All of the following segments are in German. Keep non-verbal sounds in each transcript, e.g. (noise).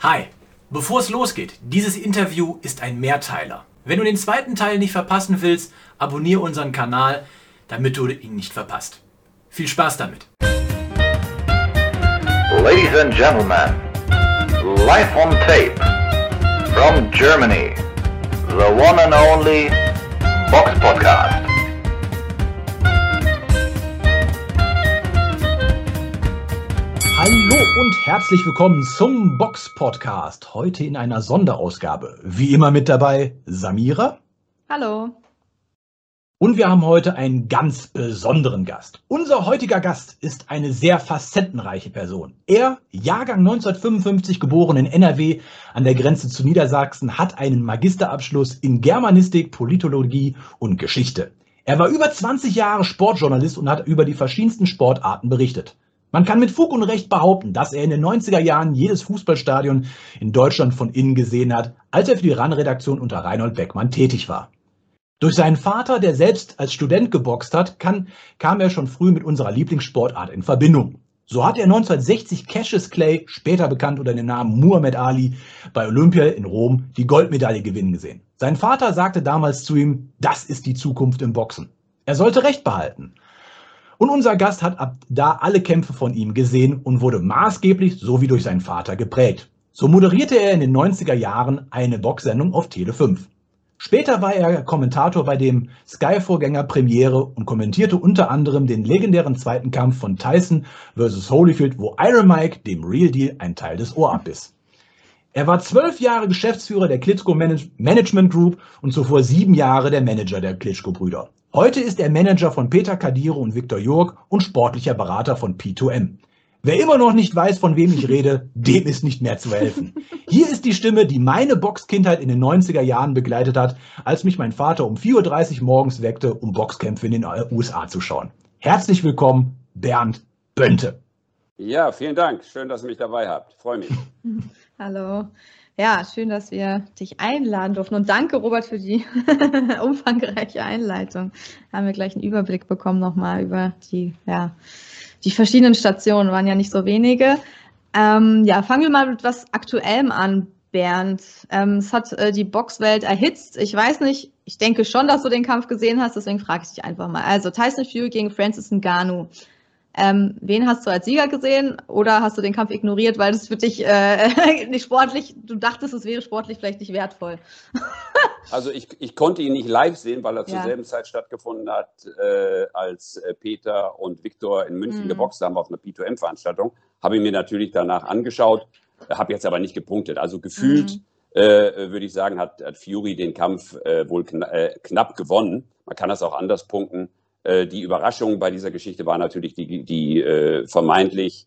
Hi, bevor es losgeht, dieses Interview ist ein Mehrteiler. Wenn du den zweiten Teil nicht verpassen willst, abonniere unseren Kanal, damit du ihn nicht verpasst. Viel Spaß damit. Ladies and gentlemen, live on tape from Germany, the one and only Box Podcast. Hallo und herzlich willkommen zum Box Podcast. Heute in einer Sonderausgabe. Wie immer mit dabei Samira. Hallo. Und wir haben heute einen ganz besonderen Gast. Unser heutiger Gast ist eine sehr facettenreiche Person. Er, Jahrgang 1955 geboren in NRW an der Grenze zu Niedersachsen, hat einen Magisterabschluss in Germanistik, Politologie und Geschichte. Er war über 20 Jahre Sportjournalist und hat über die verschiedensten Sportarten berichtet. Man kann mit Fug und Recht behaupten, dass er in den 90er Jahren jedes Fußballstadion in Deutschland von innen gesehen hat, als er für die RAN-Redaktion unter Reinhold Beckmann tätig war. Durch seinen Vater, der selbst als Student geboxt hat, kann, kam er schon früh mit unserer Lieblingssportart in Verbindung. So hat er 1960 Cassius Clay, später bekannt unter dem Namen Muhammad Ali, bei Olympia in Rom die Goldmedaille gewinnen gesehen. Sein Vater sagte damals zu ihm, das ist die Zukunft im Boxen. Er sollte Recht behalten. Und unser Gast hat ab da alle Kämpfe von ihm gesehen und wurde maßgeblich so wie durch seinen Vater geprägt. So moderierte er in den 90er Jahren eine Boxsendung auf Tele 5. Später war er Kommentator bei dem Sky-Vorgänger Premiere und kommentierte unter anderem den legendären zweiten Kampf von Tyson vs. Holyfield, wo Iron Mike dem Real Deal ein Teil des Ohr abbiss. Er war zwölf Jahre Geschäftsführer der Klitschko Management Group und zuvor sieben Jahre der Manager der Klitschko-Brüder. Heute ist er Manager von Peter Kadire und Viktor Jörg und sportlicher Berater von P2M. Wer immer noch nicht weiß, von wem ich rede, (laughs) dem ist nicht mehr zu helfen. Hier ist die Stimme, die meine Boxkindheit in den 90er Jahren begleitet hat, als mich mein Vater um 4.30 Uhr morgens weckte, um Boxkämpfe in den USA zu schauen. Herzlich willkommen, Bernd Bönte. Ja, vielen Dank. Schön, dass ihr mich dabei habt. Ich freue mich. (laughs) Hallo. Ja, schön, dass wir dich einladen durften. Und danke, Robert, für die (laughs) umfangreiche Einleitung. Haben wir gleich einen Überblick bekommen nochmal über die, ja, die verschiedenen Stationen, waren ja nicht so wenige. Ähm, ja, fangen wir mal mit was Aktuellem an, Bernd. Ähm, es hat äh, die Boxwelt erhitzt. Ich weiß nicht, ich denke schon, dass du den Kampf gesehen hast, deswegen frage ich dich einfach mal. Also Tyson Fury gegen Francis Ngannou. Ähm, wen hast du als Sieger gesehen oder hast du den Kampf ignoriert, weil es für dich äh, (laughs) nicht sportlich, du dachtest, es wäre sportlich vielleicht nicht wertvoll? (laughs) also ich, ich konnte ihn nicht live sehen, weil er zur ja. selben Zeit stattgefunden hat, äh, als äh, Peter und Viktor in München mhm. geboxt haben auf einer P2M-Veranstaltung. Habe ich mir natürlich danach angeschaut, habe jetzt aber nicht gepunktet. Also gefühlt mhm. äh, würde ich sagen, hat, hat Fury den Kampf äh, wohl kna äh, knapp gewonnen. Man kann das auch anders punkten. Äh, die Überraschung bei dieser Geschichte war natürlich die, die äh, vermeintlich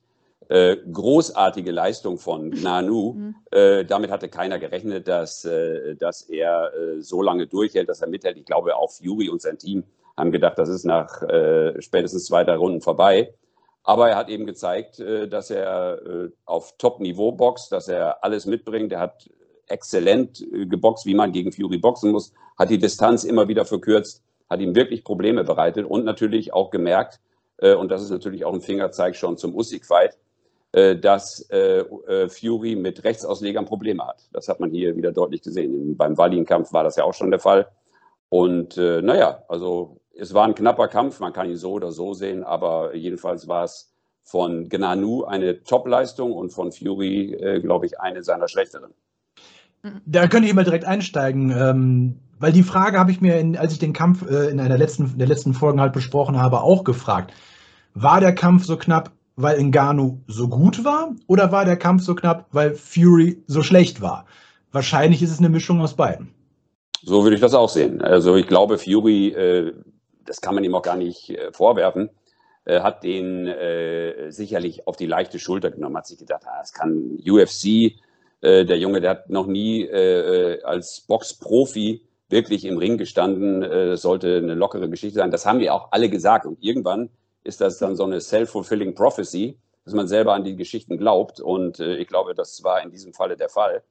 äh, großartige Leistung von Nanu. Mhm. Äh, damit hatte keiner gerechnet, dass, äh, dass er äh, so lange durchhält, dass er mithält. Ich glaube, auch Fury und sein Team haben gedacht, das ist nach spätestens zwei, drei Runden vorbei. Aber er hat eben gezeigt, dass er auf Top-Niveau boxt, dass er alles mitbringt. Er hat exzellent geboxt, wie man gegen Fury boxen muss, hat die Distanz immer wieder verkürzt hat ihm wirklich Probleme bereitet und natürlich auch gemerkt, äh, und das ist natürlich auch ein Fingerzeig schon zum Usyk-Fight, äh, dass äh, äh, Fury mit Rechtsauslegern Probleme hat. Das hat man hier wieder deutlich gesehen. Beim Wallin-Kampf war das ja auch schon der Fall. Und äh, naja, also es war ein knapper Kampf, man kann ihn so oder so sehen, aber jedenfalls war es von Gnanu eine Top-Leistung und von Fury, glaube ich, eine seiner schlechteren. Da könnte ich mal direkt einsteigen. Ähm weil die Frage habe ich mir, in, als ich den Kampf äh, in einer letzten, der letzten Folgen halt besprochen habe, auch gefragt. War der Kampf so knapp, weil Ngannou so gut war? Oder war der Kampf so knapp, weil Fury so schlecht war? Wahrscheinlich ist es eine Mischung aus beiden. So würde ich das auch sehen. Also ich glaube, Fury, äh, das kann man ihm auch gar nicht äh, vorwerfen, äh, hat den äh, sicherlich auf die leichte Schulter genommen, hat sich gedacht, ah, das kann UFC, äh, der Junge, der hat noch nie als Boxprofi wirklich im Ring gestanden, äh, sollte eine lockere Geschichte sein. Das haben wir auch alle gesagt. Und irgendwann ist das dann so eine self-fulfilling prophecy, dass man selber an die Geschichten glaubt. Und äh, ich glaube, das war in diesem Falle der Fall.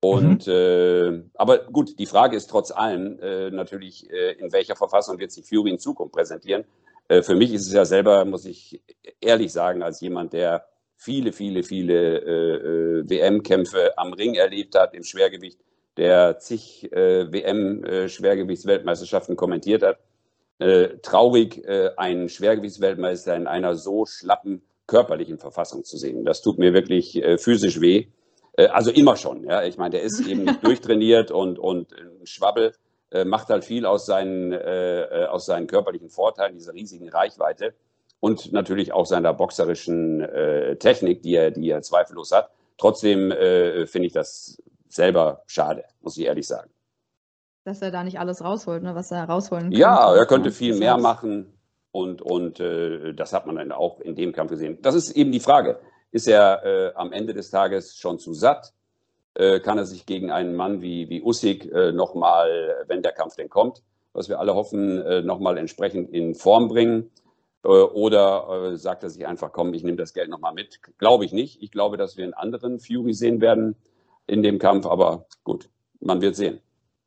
Und mhm. äh, aber gut, die Frage ist trotz allem äh, natürlich, äh, in welcher Verfassung wird sich Fury in Zukunft präsentieren. Äh, für mich ist es ja selber, muss ich ehrlich sagen, als jemand, der viele, viele, viele äh, WM-Kämpfe am Ring erlebt hat im Schwergewicht, der zig äh, WM-Schwergewichtsweltmeisterschaften kommentiert hat. Äh, traurig, äh, einen Schwergewichtsweltmeister in einer so schlappen körperlichen Verfassung zu sehen. Das tut mir wirklich äh, physisch weh. Äh, also immer schon. Ja? Ich meine, der ist (laughs) eben nicht durchtrainiert und, und Schwabbel äh, macht halt viel aus seinen, äh, aus seinen körperlichen Vorteilen, dieser riesigen Reichweite und natürlich auch seiner boxerischen Technik, die er, die er zweifellos hat. Trotzdem finde ich das selber schade, muss ich ehrlich sagen dass er da nicht alles rausholt, ne, was er rausholen kann. Ja, er könnte viel mehr machen und, und äh, das hat man dann auch in dem Kampf gesehen. Das ist eben die Frage. Ist er äh, am Ende des Tages schon zu satt? Äh, kann er sich gegen einen Mann wie, wie Usyk äh, nochmal, wenn der Kampf denn kommt, was wir alle hoffen, äh, nochmal entsprechend in Form bringen? Äh, oder äh, sagt er sich einfach, komm, ich nehme das Geld nochmal mit? Glaube ich nicht. Ich glaube, dass wir einen anderen Fury sehen werden in dem Kampf, aber gut, man wird sehen.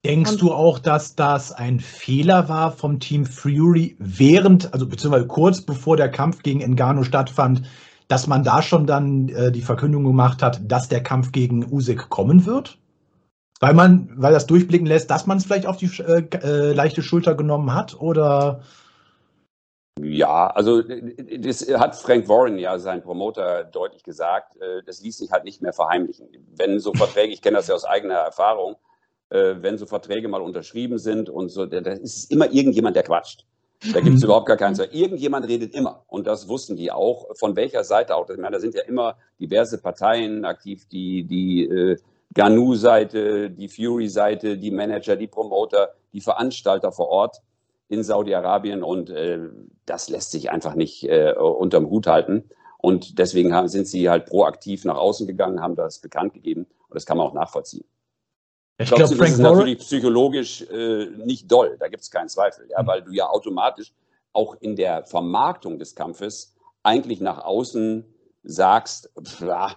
Denkst du auch, dass das ein Fehler war vom Team Fury während, also beziehungsweise kurz bevor der Kampf gegen Engano stattfand, dass man da schon dann äh, die Verkündung gemacht hat, dass der Kampf gegen Usyk kommen wird? Weil man, weil das durchblicken lässt, dass man es vielleicht auf die äh, äh, leichte Schulter genommen hat, oder? Ja, also das hat Frank Warren ja, sein Promoter, deutlich gesagt. Äh, das ließ sich halt nicht mehr verheimlichen. Wenn so Verträge, ich kenne das ja aus eigener Erfahrung, äh, wenn so Verträge mal unterschrieben sind und so, da ist immer irgendjemand, der quatscht. Da gibt es mhm. überhaupt gar keinen Zweifel. Irgendjemand redet immer. Und das wussten die auch. Von welcher Seite auch. Ich meine, da sind ja immer diverse Parteien aktiv, die, die äh, Ganu-Seite, die Fury-Seite, die Manager, die Promoter, die Veranstalter vor Ort in Saudi-Arabien. Und äh, das lässt sich einfach nicht äh, unterm Hut halten. Und deswegen haben, sind sie halt proaktiv nach außen gegangen, haben das bekannt gegeben. Und das kann man auch nachvollziehen. Ich glaube, glaub, das ist natürlich psychologisch äh, nicht doll, da gibt es keinen Zweifel, ja, mhm. weil du ja automatisch auch in der Vermarktung des Kampfes eigentlich nach außen sagst, ja,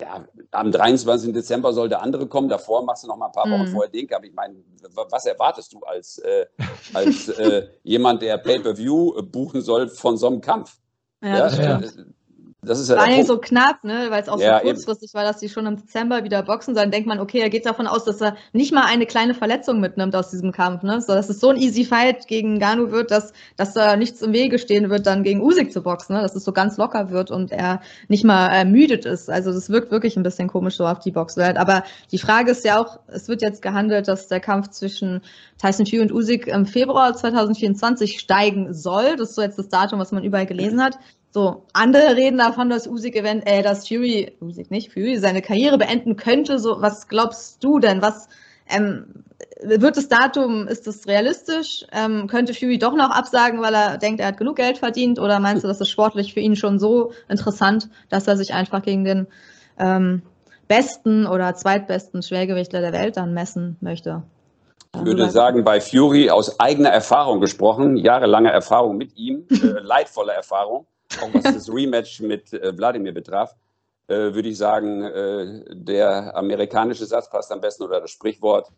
ja, am 23. Dezember soll der andere kommen, davor machst du noch mal ein paar Wochen mhm. vorher Ding. Aber ich meine, was erwartest du als, äh, als äh, jemand, der Pay-Per-View buchen soll von so einem Kampf? Ja, ja, das ist ja allem so knapp, ne? weil es auch ja, so kurzfristig eben. war, dass die schon im Dezember wieder boxen. Dann denkt man, okay, er geht davon aus, dass er nicht mal eine kleine Verletzung mitnimmt aus diesem Kampf. Ne? So, dass es so ein easy Fight gegen Ganu wird, dass, dass da nichts im Wege stehen wird, dann gegen Usyk zu boxen. Ne? Dass es so ganz locker wird und er nicht mal ermüdet ist. Also das wirkt wirklich ein bisschen komisch so auf die Boxwelt. Aber die Frage ist ja auch, es wird jetzt gehandelt, dass der Kampf zwischen Tyson Fury und Usyk im Februar 2024 steigen soll. Das ist so jetzt das Datum, was man überall gelesen hat. So, andere reden davon, dass Usyk event, äh, dass Fury, Usyk nicht, Fury seine Karriere beenden könnte. So, was glaubst du denn? Was ähm, wird das Datum, ist das realistisch? Ähm, könnte Fury doch noch absagen, weil er denkt, er hat genug Geld verdient? Oder meinst du, das ist sportlich für ihn schon so interessant, dass er sich einfach gegen den ähm, besten oder zweitbesten Schwergewichtler der Welt dann messen möchte? Ich würde sagen, bei Fury aus eigener Erfahrung gesprochen, jahrelange Erfahrung mit ihm, äh, (laughs) leidvolle Erfahrung auch was das Rematch mit äh, Wladimir betraf, äh, würde ich sagen, äh, der amerikanische Satz passt am besten oder das Sprichwort,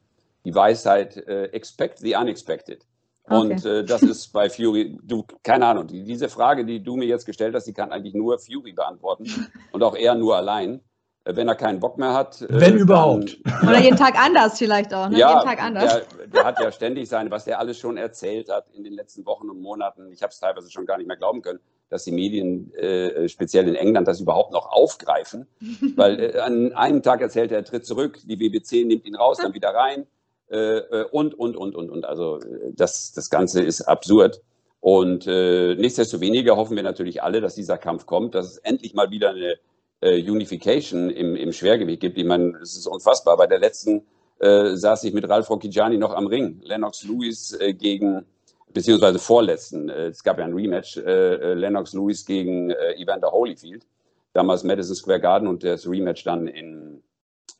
die Weisheit, äh, expect the unexpected. Okay. Und äh, das ist bei Fury, du, keine Ahnung, die, diese Frage, die du mir jetzt gestellt hast, die kann eigentlich nur Fury beantworten (laughs) und auch er nur allein wenn er keinen Bock mehr hat. Wenn äh, überhaupt. Dann, Oder jeden Tag anders vielleicht auch. Ne? Ja, jeden Tag anders. Der, der, hat ja ständig sein, was er alles schon erzählt hat in den letzten Wochen und Monaten. Ich habe es teilweise schon gar nicht mehr glauben können, dass die Medien, äh, speziell in England, das überhaupt noch aufgreifen. (laughs) Weil äh, an einem Tag erzählt er, er tritt zurück, die WBC nimmt ihn raus, dann wieder rein. Äh, äh, und, und, und, und, und. Also äh, das, das Ganze ist absurd. Und äh, nichtsdestoweniger hoffen wir natürlich alle, dass dieser Kampf kommt, dass es endlich mal wieder eine äh, Unification im, im Schwergewicht gibt. Ich meine, es ist unfassbar. Bei der letzten äh, saß ich mit Ralf Rocchigiani noch am Ring. Lennox Lewis äh, gegen, beziehungsweise vorletzten, äh, es gab ja ein Rematch, äh, äh, Lennox Lewis gegen Evander Holyfield. Damals Madison Square Garden und das Rematch dann in,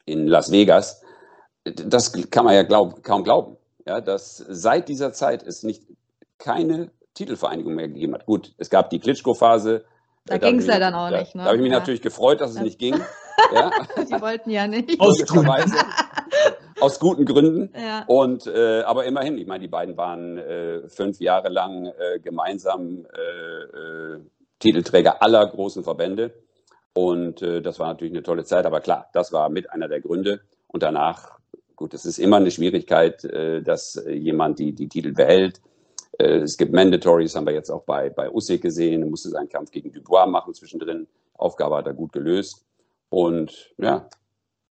in Las Vegas. Das kann man ja glaub, kaum glauben, ja, dass seit dieser Zeit es nicht keine Titelvereinigung mehr gegeben hat. Gut, es gab die Klitschko-Phase, da, ging es ja dann auch da, nicht. Ne? Da habe ich mich ja. natürlich gefreut, dass es nicht ging. (laughs) Ja. Die wollten ja nicht. Aus, (laughs) aus guten Gründen. Ja. Und, äh, aber immerhin, ich meine, die beiden waren äh, fünf Jahre lang äh, gemeinsam äh, äh, Titelträger aller großen Verbände. Und äh, das war natürlich eine tolle Zeit. Aber klar, das war mit einer der Gründe. Und danach, gut, es ist immer eine Schwierigkeit, dass jemand die, die Titel behält. Äh, es gibt Mandatories, haben wir jetzt auch bei, bei Usyk gesehen. Er musste seinen Kampf gegen Dubois machen zwischendrin. Aufgabe hat er gut gelöst. Und ja,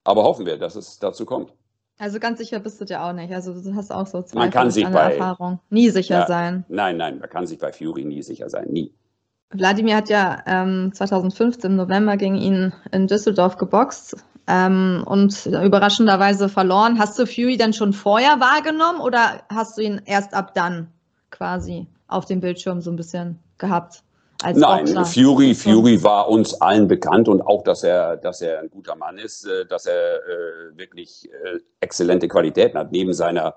aber hoffen wir, dass es dazu kommt. Also ganz sicher bist du dir auch nicht. Also du hast auch so Zweifel man kann sich bei, Erfahrung. Nie sicher ja, sein. Nein, nein, man kann sich bei Fury nie sicher sein. Nie. Wladimir hat ja ähm, 2015 im November gegen ihn in Düsseldorf geboxt ähm, und überraschenderweise verloren. Hast du Fury dann schon vorher wahrgenommen oder hast du ihn erst ab dann quasi auf dem Bildschirm so ein bisschen gehabt? Nein, Boxer. Fury, Fury war uns allen bekannt und auch, dass er, dass er ein guter Mann ist, äh, dass er äh, wirklich äh, exzellente Qualitäten hat, neben seiner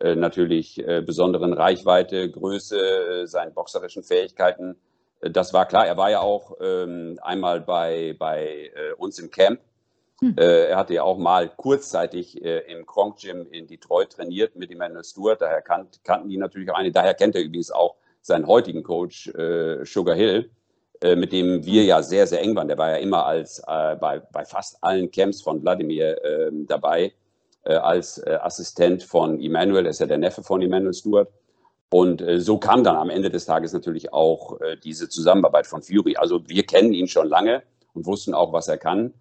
äh, natürlich äh, besonderen Reichweite, Größe, äh, seinen boxerischen Fähigkeiten. das war klar. Er war ja auch ähm, einmal bei, bei uns im Camp. Hm. er hatte ja auch mal kurzzeitig im Kronk Gym in Detroit trainiert mit Emmanuel Stewart. Daher kannt, kannten die natürlich auch eine. Daher kennt er übrigens auch seinen heutigen Coach äh, Sugar Hill, äh, mit dem wir ja sehr, sehr eng waren. Der war ja immer als äh, bei, bei fast allen Camps von Wladimir ähm, dabei, äh, als äh, Assistent von Emmanuel, ist ja der Neffe von Emmanuel Stewart. Und äh, so kam dann am Ende des Tages natürlich auch diese Zusammenarbeit von Fury. Also wir kennen ihn schon lange und wussten auch, was er kann.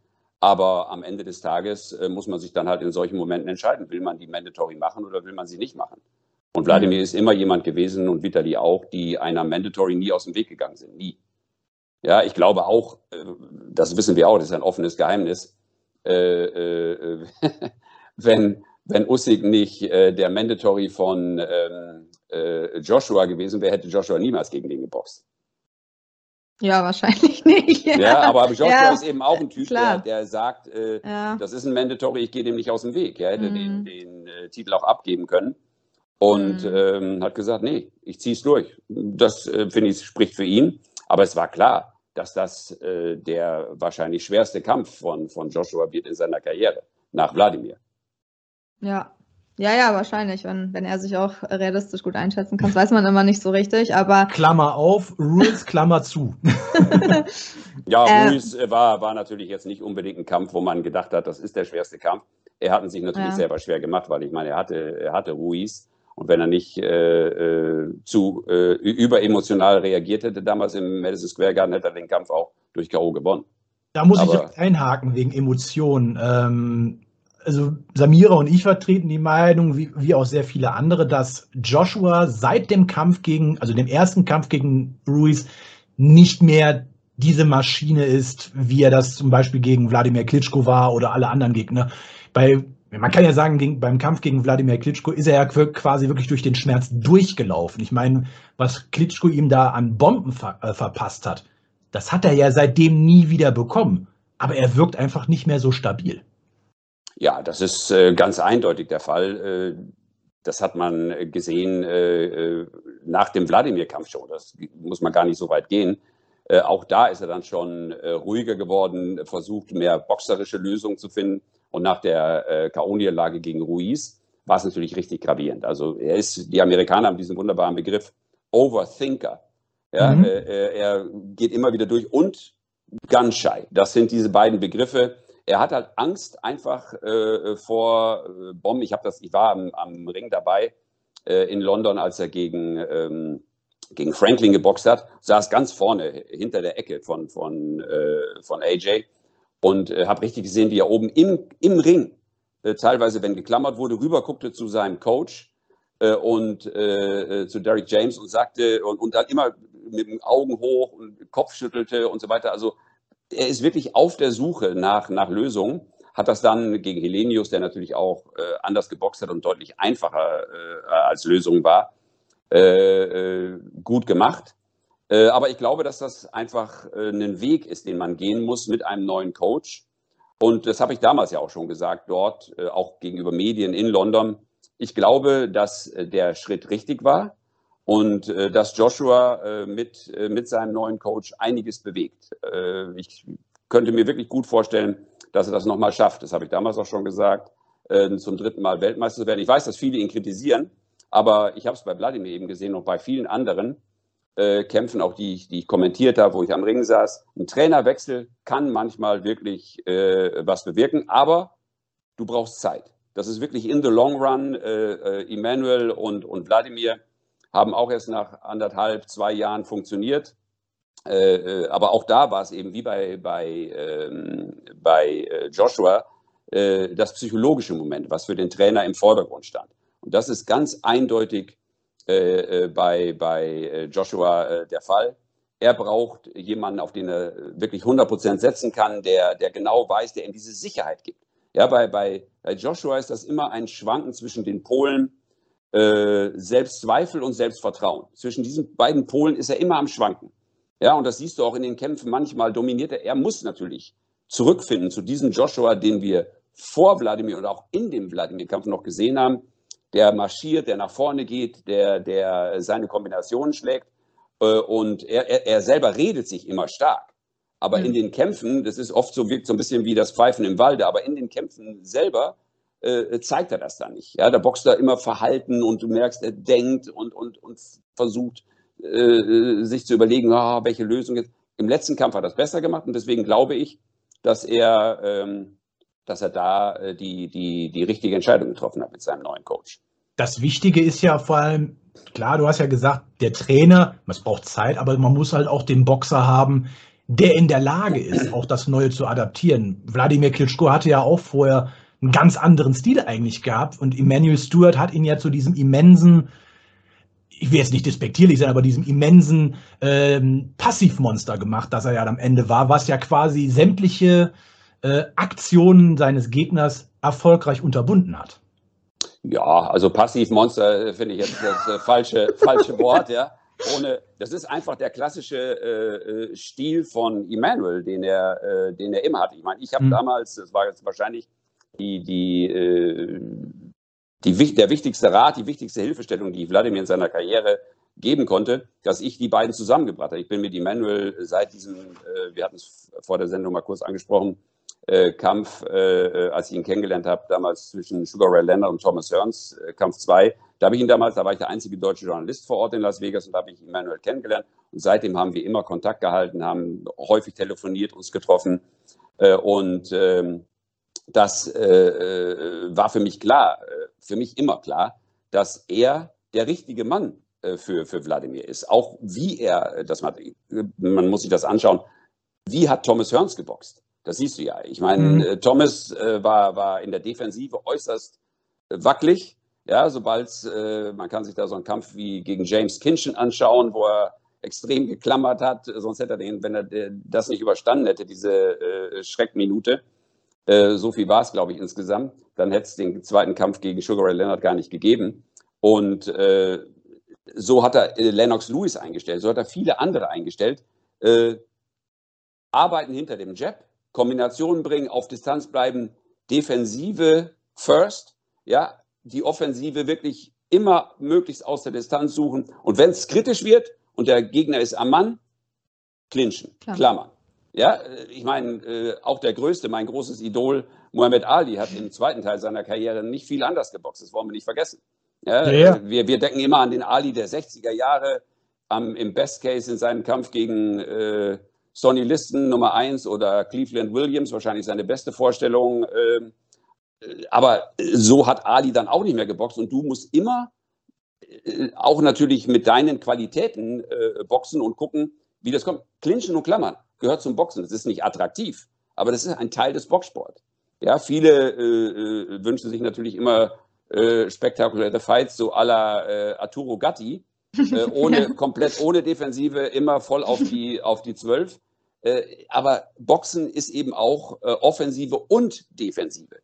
Aber am Ende des Tages muss man sich dann halt in solchen Momenten entscheiden, will man die Mandatory machen oder will man sie nicht machen. Und Wladimir mhm. ist immer jemand gewesen und Vitali auch, die einer Mandatory nie aus dem Weg gegangen sind. Nie. Ja, ich glaube auch, äh, das wissen wir auch, das ist ein offenes Geheimnis. Äh, äh, (laughs) wenn, wenn Usyk nicht äh, der Mandatory von ähm, äh, Joshua gewesen wäre, hätte Joshua niemals gegen den geboxt. Ja, wahrscheinlich (laughs) nicht. Ja, aber Joshua ja, ist eben auch ein Typ, der, der, sagt, äh, ja. das ist ein Mandatory, ich gehe dem nicht aus dem Weg. Er hätte mhm. den, den äh, Titel auch abgeben können und mhm. ähm, hat gesagt, nee, ich ziehe es durch. Das äh, finde ich spricht für ihn. Aber es war klar, dass das äh, der wahrscheinlich schwerste Kampf von, von Joshua wird in seiner Karriere nach Wladimir. Ja, ja, ja, wahrscheinlich. Wenn, wenn er sich auch realistisch gut einschätzen kann, das weiß man immer nicht so richtig, aber. (laughs) Klammer auf, Rules, (laughs) Klammer zu. (laughs) ja, äh, Ruiz war, war natürlich jetzt nicht unbedingt ein Kampf, wo man gedacht hat, das ist der schwerste Kampf. Er hat ihn sich natürlich ja. selber schwer gemacht, weil ich meine, er hatte, er hatte Ruiz und wenn er nicht äh, äh, zu äh, überemotional reagiert hätte damals im Madison Square Garden, hätte er den Kampf auch durch K.O. gewonnen. Da muss Aber, ich einhaken wegen Emotionen. Ähm, also Samira und ich vertreten die Meinung, wie, wie auch sehr viele andere, dass Joshua seit dem Kampf gegen, also dem ersten Kampf gegen Ruiz, nicht mehr diese Maschine ist, wie er das zum Beispiel gegen Wladimir Klitschko war oder alle anderen Gegner. Bei man kann ja sagen, gegen, beim Kampf gegen Wladimir Klitschko ist er ja quasi wirklich durch den Schmerz durchgelaufen. Ich meine, was Klitschko ihm da an Bomben ver äh, verpasst hat, das hat er ja seitdem nie wieder bekommen. Aber er wirkt einfach nicht mehr so stabil. Ja, das ist äh, ganz eindeutig der Fall. Äh, das hat man gesehen äh, äh, nach dem Wladimir-Kampf schon. Das muss man gar nicht so weit gehen. Äh, auch da ist er dann schon ruhiger geworden, versucht mehr boxerische Lösungen zu finden. Und nach der äh, K.O.-Niederlage gegen Ruiz war es natürlich richtig gravierend. Also er ist, die Amerikaner haben diesen wunderbaren Begriff Overthinker. Ja, mhm. äh, er geht immer wieder durch und Gunshei. Das sind diese beiden Begriffe. Er hat halt Angst einfach äh, vor äh, Bomben. Ich habe das, ich war am, am Ring dabei äh, in London, als er gegen ähm, gegen Franklin geboxt hat, saß ganz vorne hinter der Ecke von, von, äh, von AJ und äh, habe richtig gesehen, wie er oben im, im Ring, äh, teilweise, wenn geklammert wurde, rüber guckte zu seinem Coach äh, und äh, äh, zu Derek James und sagte und, und dann immer mit den Augen hoch und Kopf schüttelte und so weiter. Also er ist wirklich auf der Suche nach, nach Lösungen. Hat das dann gegen Helenius, der natürlich auch äh, anders geboxt hat und deutlich einfacher als Lösung war, gut gemacht. Äh, aber ich glaube, dass das einfach äh, ein Weg ist, den man gehen muss mit einem neuen Coach. Und das habe ich damals ja auch schon gesagt, dort äh, auch gegenüber Medien in London. Ich glaube, dass der Schritt richtig war und dass Joshua mit, mit seinem neuen Coach einiges bewegt. ich könnte mir wirklich gut vorstellen, dass er das nochmal schafft. Das habe ich damals auch schon gesagt, zum dritten Mal Weltmeister zu werden. Ich weiß, dass viele ihn kritisieren, aber ich habe es bei Wladimir eben gesehen und bei vielen anderen äh, Kämpfen, auch die, die ich kommentiert habe, wo ich am Ring saß. Ein Trainerwechsel kann manchmal wirklich äh, was bewirken, aber du brauchst Zeit. Das ist wirklich in the long run. Äh, äh, Emanuel und, und Wladimir haben auch erst nach anderthalb, zwei Jahren funktioniert. Äh, äh aber auch da war es eben wie bei, bei, ähm, bei äh, Joshua äh, das psychologische Moment, was für den Trainer im Vordergrund stand. Und das ist ganz eindeutig äh, bei, bei Joshua der Fall. Er braucht jemanden, auf den er wirklich 100% setzen kann, der, der genau weiß, der ihm diese Sicherheit gibt. Ja, bei, bei, bei Joshua ist das immer ein Schwanken zwischen den Polen äh, Selbstzweifel und Selbstvertrauen. Zwischen diesen beiden Polen ist er immer am Schwanken. Ja, und das siehst du auch in den Kämpfen. Manchmal dominiert er. Er muss natürlich zurückfinden zu diesem Joshua, den wir vor Wladimir und auch in dem Wladimir-Kampf noch gesehen haben, der marschiert, der nach vorne geht, der, der seine Kombinationen schlägt. Äh, und er, er, er selber redet sich immer stark. Aber mhm. in den Kämpfen, das ist oft so, wirkt so ein bisschen wie das Pfeifen im Walde, aber in den Kämpfen selber äh, zeigt er das dann nicht. Ja, da boxt er immer verhalten und du merkst, er denkt und, und, und versucht, äh, sich zu überlegen, oh, welche Lösung jetzt. Im letzten Kampf hat er das besser gemacht und deswegen glaube ich, dass er, ähm, dass er da äh, die, die, die richtige Entscheidung getroffen hat mit seinem neuen Coach. Das Wichtige ist ja vor allem, klar, du hast ja gesagt, der Trainer, es braucht Zeit, aber man muss halt auch den Boxer haben, der in der Lage ist, auch das Neue zu adaptieren. Wladimir Klitschko hatte ja auch vorher einen ganz anderen Stil eigentlich gehabt und Emmanuel Stewart hat ihn ja zu diesem immensen, ich will jetzt nicht despektierlich sein, aber diesem immensen ähm, Passivmonster gemacht, das er ja am Ende war, was ja quasi sämtliche äh, Aktionen seines Gegners erfolgreich unterbunden hat. Ja, also Passivmonster äh, finde ich jetzt das äh, falsche, (laughs) falsche Wort, ja ohne, das ist einfach der klassische äh, äh, Stil von Emmanuel, den er, äh, den er immer hatte. Ich meine, ich habe mhm. damals, das war jetzt wahrscheinlich die, die, äh, die, der wichtigste Rat, die wichtigste Hilfestellung, die Wladimir in seiner Karriere geben konnte, dass ich die beiden zusammengebracht habe. Ich bin mit Emmanuel seit diesem, äh, wir hatten es vor der Sendung mal kurz angesprochen, äh, Kampf, als ich ihn kennengelernt habe, damals zwischen Sugar Ray Leonard und Thomas Hearns, Kampf 2, da habe ich ihn damals, da war ich der einzige deutsche Journalist vor Ort in Las Vegas und da habe ich Emmanuel kennengelernt. Und seitdem haben wir immer Kontakt gehalten, haben häufig telefoniert, uns getroffen. Und ähm, das äh, äh, war für mich klar, für mich immer klar, dass er der richtige Mann für, für Wladimir ist. Auch wie er das macht. Man muss sich das anschauen. Wie hat Thomas Hearns geboxt? Das siehst du ja. Ich meine, mhm. Thomas war, war in der Defensive äußerst wackelig. Ja, sobald äh, man kann sich da so einen Kampf wie gegen James Kinchin anschauen, wo er extrem geklammert hat, sonst hätte er den, wenn er das nicht überstanden hätte, diese äh, Schreckminute, äh, so viel war es, glaube ich, insgesamt, dann hätte es den zweiten Kampf gegen Sugar Ray Leonard gar nicht gegeben. Und äh, so hat er äh, Lennox Lewis eingestellt, so hat er viele andere eingestellt. Äh, arbeiten hinter dem Jab, Kombinationen bringen, auf Distanz bleiben, Defensive first, ja, die Offensive wirklich immer möglichst aus der Distanz suchen. Und wenn es kritisch wird und der Gegner ist am Mann, clinchen, Klar. klammern. Ja, äh, ich meine, äh, auch der größte, mein großes Idol, Muhammad Ali, hat im zweiten Teil seiner Karriere nicht viel anders geboxt. Das wollen wir nicht vergessen. Ja, ja. Wir, wir denken immer an den Ali der 60er Jahre, am, im Best Case in seinem Kampf gegen äh, Sonny Liston Nummer 1 oder Cleveland Williams, wahrscheinlich seine beste Vorstellung. Äh, aber so hat Ali dann auch nicht mehr geboxt und du musst immer äh, auch natürlich mit deinen Qualitäten äh, boxen und gucken, wie das kommt. Clinchen und Klammern gehört zum Boxen. Das ist nicht attraktiv, aber das ist ein Teil des Boxsports. Ja, viele äh, äh wünschen sich natürlich immer äh, spektakuläre Fights, so à la äh, Arturo Gatti, äh, (laughs) ohne, komplett ohne Defensive, immer voll auf die, (laughs) auf die Zwölf. aber Boxen ist eben auch Offensive und Defensive.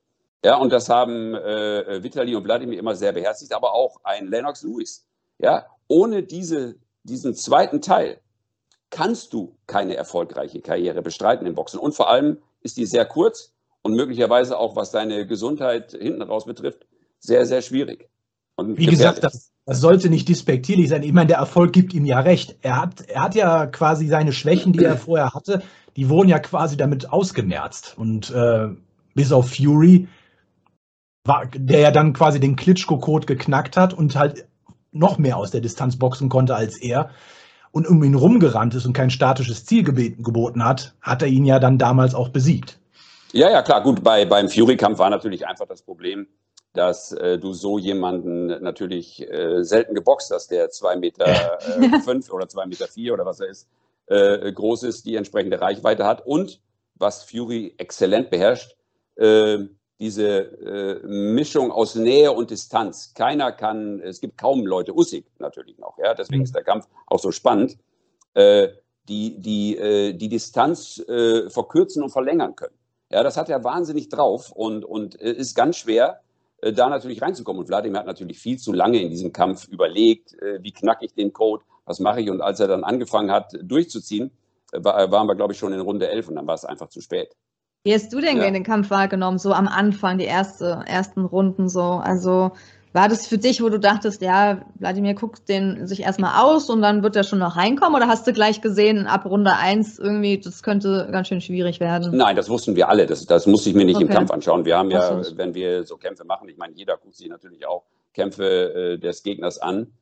Ja, und das haben äh, Vitali und Wladimir immer sehr beherzigt, aber auch ein Lennox Lewis. Ja, ohne diese, diesen zweiten Teil kannst du keine erfolgreiche Karriere bestreiten im Boxen. Und vor allem ist die sehr kurz und möglicherweise auch, was deine Gesundheit hinten raus betrifft, sehr, sehr schwierig. Und Wie gesagt, das, das sollte nicht despektierlich sein. Ich meine, der Erfolg gibt ihm ja recht. Er hat, er hat ja quasi seine Schwächen, die er (clears throat) vorher hatte, die wurden ja quasi damit ausgemerzt. Und äh, bis auf Fury war, der ja dann quasi den Klitschko-Code geknackt hat und halt noch mehr aus der Distanz boxen konnte als er. Und um ihn rumgerannt ist und kein statisches Ziel geboten hat, hat er ihn ja dann damals auch besiegt. Ja, ja, klar. Gut, bei, beim Fury-Kampf war natürlich einfach das Problem, dass äh, du so jemanden natürlich äh, selten geboxt hast, der zwei Meter äh, fünf oder zwei Meter vier oder was er ist, äh, groß ist, die entsprechende Reichweite hat und was Fury exzellent beherrscht, äh, diese äh, Mischung aus Nähe und Distanz. Keiner kann, es gibt kaum Leute, Usyk natürlich noch, ja, deswegen ist der Kampf auch so spannend, äh, die, die, äh, die Distanz äh, verkürzen und verlängern können. Ja, das hat er wahnsinnig drauf und, und äh, ist ganz schwer, äh, da natürlich reinzukommen. Und Wladimir hat natürlich viel zu lange in diesem Kampf überlegt, wie knacke ich den Code, was mache ich. Und als er dann angefangen hat, durchzuziehen, waren wir, glaube ich, schon in Runde 11 und dann war es einfach zu spät. Wie hast du denn ja. den Kampf wahrgenommen, so am Anfang, die erste, ersten Runden so? Also war das für dich, wo du dachtest, ja, Wladimir guckt den sich erstmal aus und dann wird er schon noch reinkommen? Oder hast du gleich gesehen, ab Runde 1 irgendwie, das könnte ganz schön schwierig werden? Nein, das wussten wir alle. Das, das musste ich mir nicht okay. im Kampf anschauen. Wir haben ja, wenn wir so Kämpfe machen, ich meine, jeder guckt sich natürlich auch Kämpfe äh, des Gegners an.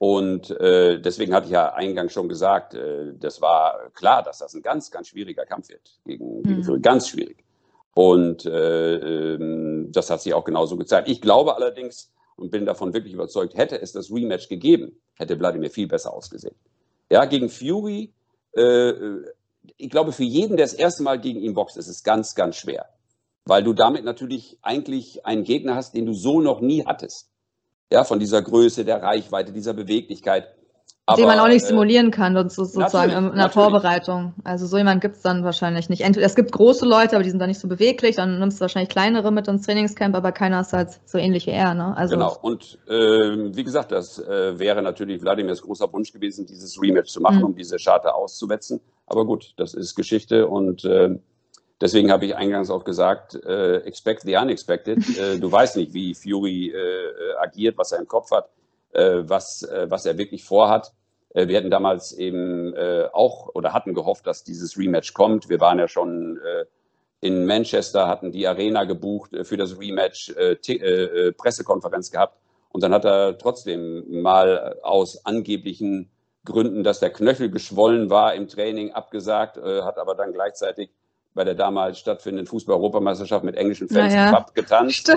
Und äh, deswegen hatte ich ja eingangs schon gesagt, äh, das war klar, dass das ein ganz, ganz schwieriger Kampf wird gegen, gegen mhm. Ganz schwierig. Und äh, ähm, das hat sich auch genauso gezeigt. Ich glaube allerdings und bin davon wirklich überzeugt, hätte es das Rematch gegeben, hätte Wladimir viel besser ausgesehen. Ja, gegen Fury, äh, ich glaube, für jeden, der das erste Mal gegen ihn boxt, ist es ganz, ganz schwer. Weil du damit natürlich eigentlich einen Gegner hast, den du so noch nie hattest ja, von dieser Größe, der Reichweite, dieser Beweglichkeit. Aber, den man auch nicht äh, simulieren kann, sozusagen in der Vorbereitung. Also so jemand gibt es dann wahrscheinlich nicht. Es gibt große Leute, aber die sind dann nicht so beweglich. Dann nimmst du wahrscheinlich kleinere mit ins Trainingscamp, aber keiner ist halt so ähnlich wie er. Ne? Also genau. Und äh, wie gesagt, das äh, wäre natürlich Wladimirs großer Wunsch gewesen, dieses Rematch zu machen, mhm. um diese Charter auszuwetzen. Aber gut, das ist Geschichte und äh, Deswegen habe ich eingangs auch gesagt, äh, expect the unexpected. (laughs) Äh, du weißt nicht, wie Fury äh, agiert, was er im Kopf hat, äh, was, äh, was er wirklich vorhat. Äh, wir hatten damals eben auch oder hatten gehofft, dass dieses Rematch kommt. Wir waren ja schon in Manchester, hatten die Arena gebucht für das Rematch, Pressekonferenz gehabt. Und dann hat er trotzdem mal aus angeblichen Gründen, dass der Knöchel geschwollen war im Training, abgesagt, hat aber dann gleichzeitig bei der damals stattfindenden Fußball-Europameisterschaft mit englischen Fans naja, Pub getanzt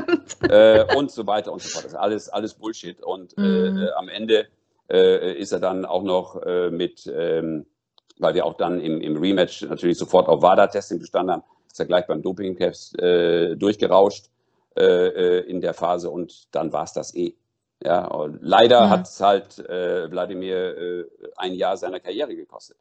äh, und so weiter und so fort. Das ist alles, alles Bullshit. Und äh, mhm. äh, am Ende äh, ist er dann auch noch äh, mit, ähm, weil wir auch dann im, im Rematch natürlich sofort auf WADA-Testing bestanden haben, ist er gleich beim Doping-Test äh, durchgerauscht in der Phase und dann war es das eh. Ja, leider mhm. hat es halt Wladimir ein Jahr seiner Karriere gekostet.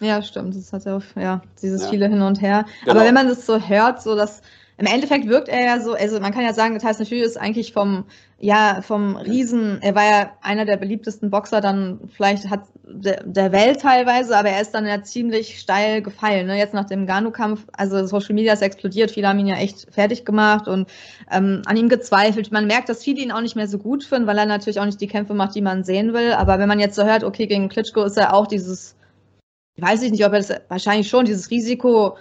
Ja, stimmt. Das hat ja auch, ja, dieses ja. viele hin und her. Genau. Aber wenn man das so hört, so dass im Endeffekt wirkt er ja so, also man kann ja sagen, Tyson Fury ist eigentlich vom, ja, vom Riesen, er war ja einer der beliebtesten Boxer, dann vielleicht hat der, der Welt teilweise, aber er ist dann ja ziemlich steil gefallen. Ne? Jetzt nach dem Ganu-Kampf, also Social Media ist explodiert, viele haben ihn ja echt fertig gemacht und ähm, an ihm gezweifelt. Man merkt, dass viele ihn auch nicht mehr so gut finden, weil er natürlich auch nicht die Kämpfe macht, die man sehen will. Aber wenn man jetzt so hört, okay, gegen Klitschko ist er auch dieses weiß ich nicht, ob er das wahrscheinlich schon, dieses Risiko,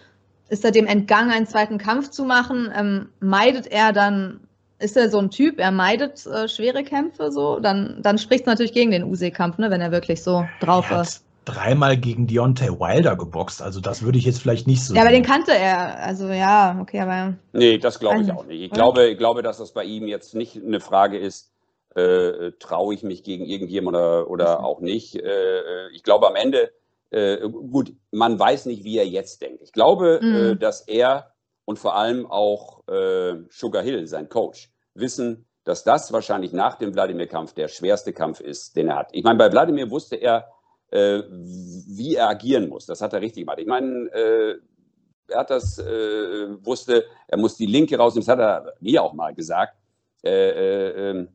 ist er dem entgangen, einen zweiten Kampf zu machen? Ähm, meidet er dann, ist er so ein Typ, er meidet äh, schwere Kämpfe so? Dann, dann spricht es natürlich gegen den Usyk-Kampf, ne, wenn er wirklich so drauf er ist. Dreimal gegen Deontay Wilder geboxt, also das würde ich jetzt vielleicht nicht so. Ja, aber den kannte er, also ja, okay, aber. Nee, das glaube ich auch nicht. Ich glaube, ich glaube, dass das bei ihm jetzt nicht eine Frage ist, äh, traue ich mich gegen irgendjemand oder, oder auch nicht. Äh, äh ich glaube, am Ende äh, gut, man weiß nicht, wie er jetzt denkt. Ich glaube, äh, mhm. äh, dass er und vor allem auch äh, Sugar Hill, sein Coach, wissen, dass das wahrscheinlich nach dem Wladimir-Kampf der schwerste Kampf ist, den er hat. Ich meine, bei Wladimir wusste er, äh, wie er agieren muss. Das hat er richtig gemacht. Ich meine, er hat das, wusste, er muss die Linke rausnehmen. Das hat er mir auch mal gesagt. Ähm,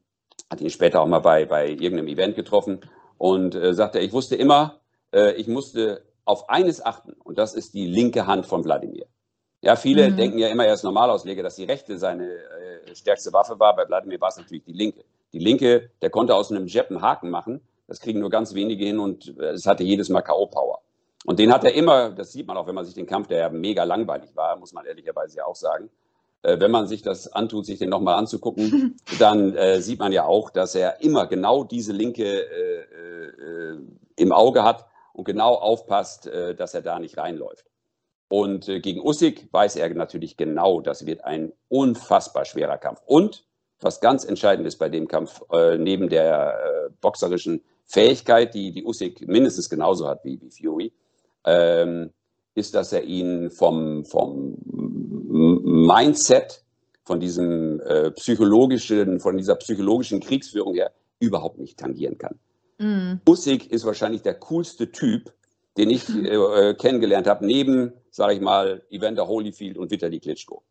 hat ihn später auch mal bei, bei irgendeinem Event getroffen und sagte, ich wusste immer, ich musste auf eines achten und das ist die linke Hand von Wladimir. Ja, viele mhm. denken ja immer, er ist Normalausleger, dass die rechte seine äh, stärkste Waffe war. Bei Wladimir war es natürlich die linke. Die linke, der konnte aus einem Jab einen Haken machen. Das kriegen nur ganz wenige hin und äh, es hatte jedes Mal K.O.-Power. Und den hat er immer, das sieht man auch, wenn man sich den Kampf, der ja mega langweilig war, muss man ehrlicherweise ja auch sagen. Äh, wenn man sich das antut, sich den nochmal anzugucken, (laughs) dann äh, sieht man ja auch, dass er immer genau diese linke äh, äh, im Auge hat und genau aufpasst, äh, dass er da nicht reinläuft. Und äh, gegen Usyk weiß er natürlich genau, das wird ein unfassbar schwerer Kampf. Und was ganz entscheidend ist bei dem Kampf, äh, neben der boxerischen Fähigkeit, die, die Usyk mindestens genauso hat wie, wie Fury, ähm, ist, dass er ihn vom, vom Mindset, von diesem äh, psychologischen, von dieser psychologischen Kriegsführung her überhaupt nicht tangieren kann. Mm. Usyk ist wahrscheinlich der coolste Typ, den ich (laughs) äh, äh, kennengelernt habe, neben, sage ich mal, Evander Holyfield und Vitali Klitschko.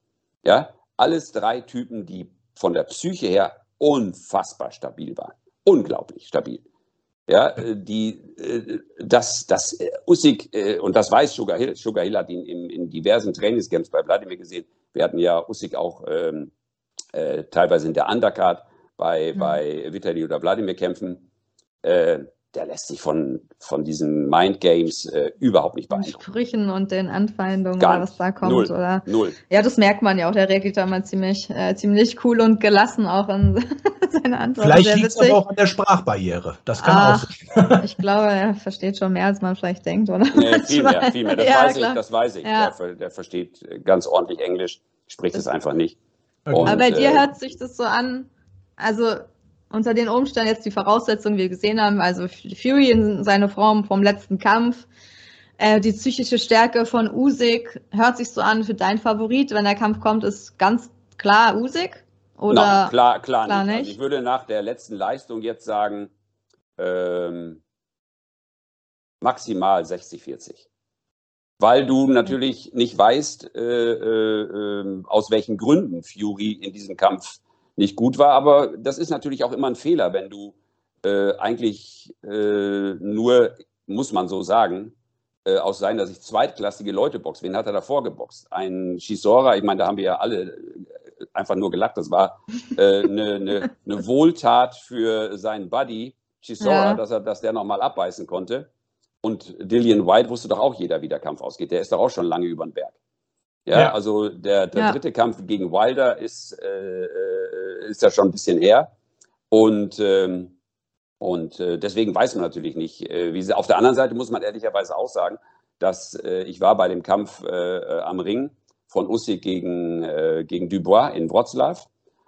Ja, alles drei Typen, die von der Psyche her unfassbar stabil waren. Unglaublich stabil. Ja, äh, die, äh, das, das Usyk, und das weiß Sugar Hill, Sugar Hill hat ihn in, in diversen Trainingscamps bei Wladimir gesehen. Wir hatten ja Usyk auch ähm, äh, teilweise in der Undercard bei, mhm. bei Vitali oder Wladimir kämpfen. Äh, der lässt sich von, von diesen Mindgames äh, überhaupt nicht beeindrucken. Sprüchen und den Anfeindungen, Gar was da kommt. Null. Oder, Null. Ja, das merkt man ja auch. Der reagiert da mal ziemlich, äh, ziemlich cool und gelassen auch in (laughs) seine Antworten. Vielleicht liegt es aber auch an der Sprachbarriere. Das kann Ach, auch (laughs) sein. ich glaube, er versteht schon mehr, als man vielleicht denkt, oder? Nee, viel mehr, (laughs) viel mehr. Das ja, weiß klar. ich, das weiß ich. Ja. Der, der, versteht ganz ordentlich Englisch, spricht es einfach nicht. Okay. Und, aber bei dir äh, hört sich das so an, also unter den Umständen jetzt die Voraussetzungen, wie wir gesehen haben, also Fury in seiner Form vom letzten Kampf, äh, die psychische Stärke von Usyk, hört sich so an für dein Favorit, wenn der Kampf kommt, ist ganz klar Usyk? Oder no, klar, klar, klar nicht. nicht. Also ich würde nach der letzten Leistung jetzt sagen, ähm, maximal 60-40. Weil du natürlich nicht weißt, äh, äh, ähm, aus welchen Gründen Fury in diesem Kampf nicht gut war. Aber das ist natürlich auch immer ein Fehler, wenn du äh, eigentlich äh, nur, muss man so sagen, äh, aus seiner Sicht zweitklassige Leute boxt. Wen hat er davor geboxt? Ein Chisora, ich meine, da haben wir ja alle äh, einfach nur gelacht. Das war eine äh, ne, ne Wohltat für seinen Buddy Chisora, ja. dass, er, dass der nochmal abbeißen konnte. Und Dillian White wusste doch auch jeder, wie der Kampf ausgeht. Der ist doch auch schon lange über den Berg. Ja, ja. also der, der ja. dritte Kampf gegen Wilder ist, äh, äh, ist ja schon ein bisschen her. Und, ähm, und äh, deswegen weiß man natürlich nicht, äh, wie sie. Auf der anderen Seite muss man ehrlicherweise auch sagen, dass äh, ich war bei dem Kampf äh, am Ring von Usyk gegen, gegen Dubois in Wroclaw,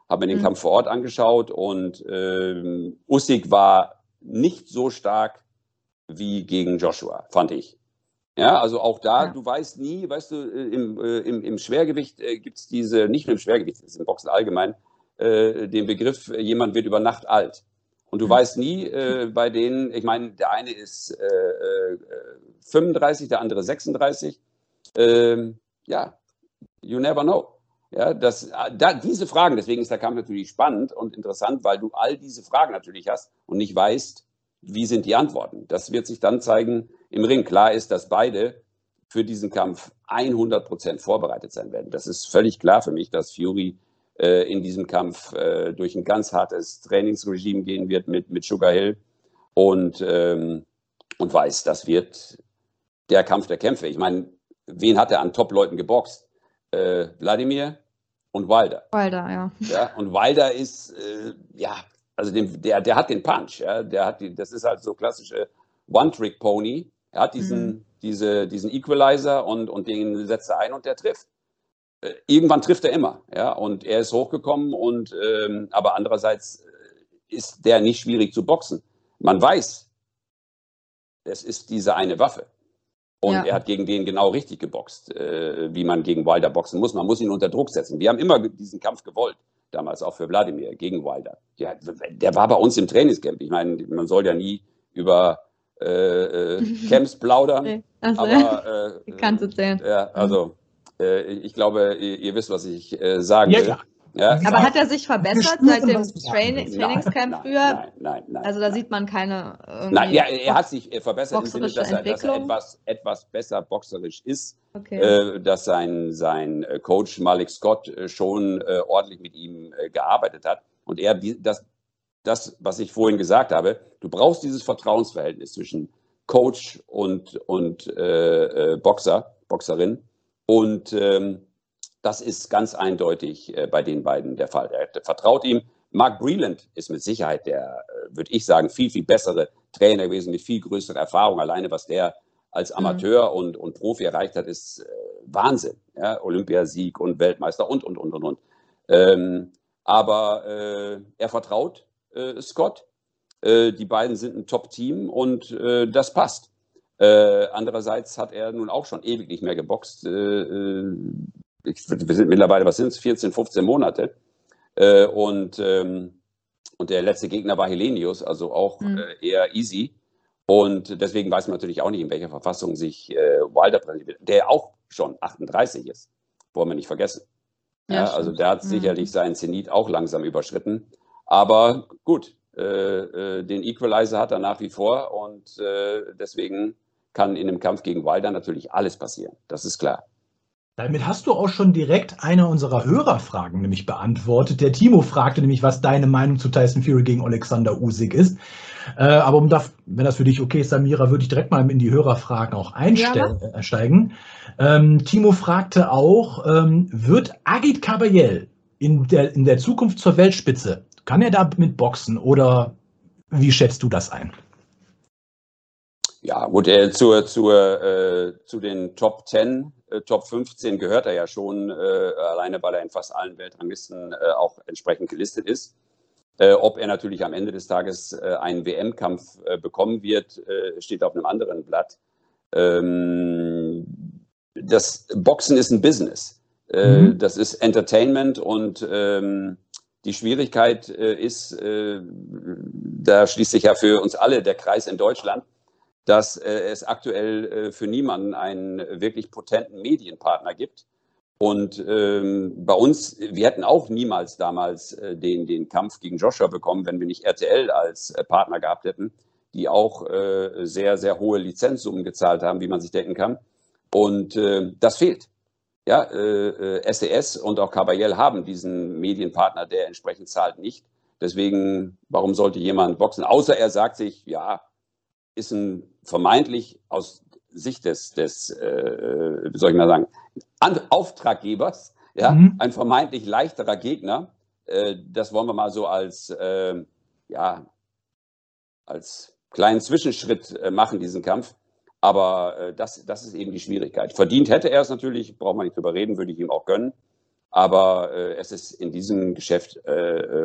habe mir den mhm. Kampf vor Ort angeschaut und ähm, Usyk war nicht so stark wie gegen Joshua, fand ich. Ja, also auch da, ja. du weißt nie, weißt du, äh, im, äh, im, im Schwergewicht äh, gibt es diese, nicht nur im Schwergewicht, das ist im Boxen allgemein, äh, den Begriff, äh, jemand wird über Nacht alt. Und du mhm. weißt nie äh, bei denen, ich meine, der eine ist 35, der andere 36. Ähm, ja, you never know. Ja, das, da, diese Fragen, deswegen ist der Kampf natürlich spannend und interessant, weil du all diese Fragen natürlich hast und nicht weißt, wie sind die Antworten. Das wird sich dann zeigen, im Ring. Klar ist, dass beide für diesen Kampf 100 Prozent vorbereitet sein werden. Das ist völlig klar für mich, dass Fury äh, in diesem Kampf äh, durch ein ganz hartes Trainingsregime gehen wird mit, mit Sugar Hill und, ähm, und weiß, das wird der Kampf der Kämpfe. Ich meine, wen hat er an Top-Leuten geboxt? Äh, Wladimir und Wilder. Wilder, ja. ja und Wilder ist, äh, ja, also den, der, der hat den Punch. Ja, der hat die, das ist halt so klassische One-Trick-Pony. Er hat diesen, mhm. diese, diesen Equalizer und, und den setzt er ein und der trifft. Äh, irgendwann trifft er immer, ja, und er ist hochgekommen und ähm, aber andererseits äh, ist der nicht schwierig zu boxen. Man weiß, es ist diese eine Waffe. Und ja. er hat gegen den genau richtig geboxt, äh, wie man gegen Wilder boxen muss. Man muss ihn unter Druck setzen. Wir haben immer diesen Kampf gewollt, damals auch für Wladimir gegen Wilder. Der, der war bei uns im Trainingscamp. Ich meine, man soll ja nie über äh, äh, (laughs) Camps plaudern. Also, aber äh, kannst du zählen. Ja, also äh, ich glaube, ihr, ihr, wisst, was ich äh, sagen ja, will. Klar. Ja? Aber hat er sich verbessert seit dem Training, Trainingscamp nein, früher? Nein, nein, nein. Also da sieht man keine. Nein, ja, er hat sich verbessert im Sinne, dass er, dass er etwas, etwas besser boxerisch ist. Okay. Äh, dass sein, sein äh, Coach Malik Scott äh, schon äh, ordentlich mit ihm äh, gearbeitet hat. Und er das, das, was ich vorhin gesagt habe, du brauchst dieses Vertrauensverhältnis zwischen Coach und, und äh, äh, Boxer, Boxerin. Und ähm, das ist ganz eindeutig äh, bei den beiden der Fall. Er vertraut ihm. Mark Breland ist mit Sicherheit der, äh, würde ich sagen, viel, viel bessere Trainer gewesen, mit viel größerer Erfahrung. Alleine was der als mhm. Amateur mhm. und, und Profi erreicht hat, ist äh, Wahnsinn. Ja? Olympiasieg und Weltmeister und, und, und, und, und. Ähm, aber äh, er vertraut Scott. Äh, die beiden sind ein Top-Team und äh, das passt. Äh, andererseits hat er nun auch schon ewig nicht mehr geboxt. Ich, wir sind mittlerweile, was sind es, 14, 15 Monate. und, ähm, und der letzte Gegner war Helenius, also auch mhm. eher easy. Und deswegen weiß man natürlich auch nicht, in welcher Verfassung sich äh, Wilder präsentiert, der auch schon 38 ist. Wollen wir nicht vergessen. Ja, ja, also der hat mhm. sicherlich seinen Zenit auch langsam überschritten. Aber gut, äh, äh, den Equalizer hat er nach wie vor und äh, deswegen kann in einem Kampf gegen Wilder natürlich alles passieren. Das ist klar. Damit hast du auch schon direkt eine unserer Hörerfragen nämlich beantwortet. Der Timo fragte nämlich, was deine Meinung zu Tyson Fury gegen Alexander Usyk ist. Äh, aber um da, wenn das für dich okay ist, Samira, würde ich direkt mal in die Hörerfragen auch einsteigen. Ja, ähm, Timo fragte auch, ähm, wird Agit Kabayel in der, in der Zukunft zur Weltspitze? Kann er da mit boxen oder wie schätzt du das ein? Ja, gut, er zur, zur, äh, zu den Top 10, äh, Top 15 gehört er ja schon, äh, alleine weil er in fast allen Weltranglisten äh, auch entsprechend gelistet ist. Äh, ob er natürlich am Ende des Tages äh, einen WM-Kampf bekommen wird, steht auf einem anderen Blatt. Ähm, das Boxen ist ein Business. Mhm. Das ist Entertainment und ähm, die Schwierigkeit ist, da schließt sich ja für uns alle der Kreis in Deutschland, dass äh, es aktuell äh, für niemanden einen wirklich potenten Medienpartner gibt. Und ähm, bei uns, wir hätten auch niemals damals äh, den, den Kampf gegen Joshua bekommen, wenn wir nicht RTL als äh, Partner gehabt hätten, die auch äh, sehr, sehr hohe Lizenzsummen gezahlt haben, wie man sich denken kann. Und äh, das fehlt. Ja, äh, äh, SES und auch Caballel haben diesen Medienpartner, der entsprechend zahlt, nicht. Deswegen, warum sollte jemand boxen? Außer er sagt sich, ja, ist ein vermeintlich aus Sicht des, des äh, wie soll ich mal sagen, An Auftraggebers, ja, mhm. ein vermeintlich leichterer Gegner. Äh, das wollen wir mal so als, äh, ja, als kleinen Zwischenschritt äh, machen, diesen Kampf. Aber äh, das, das ist eben die Schwierigkeit. Verdient hätte er es natürlich, braucht man nicht drüber reden, würde ich ihm auch gönnen. Aber äh, es ist in diesem Geschäft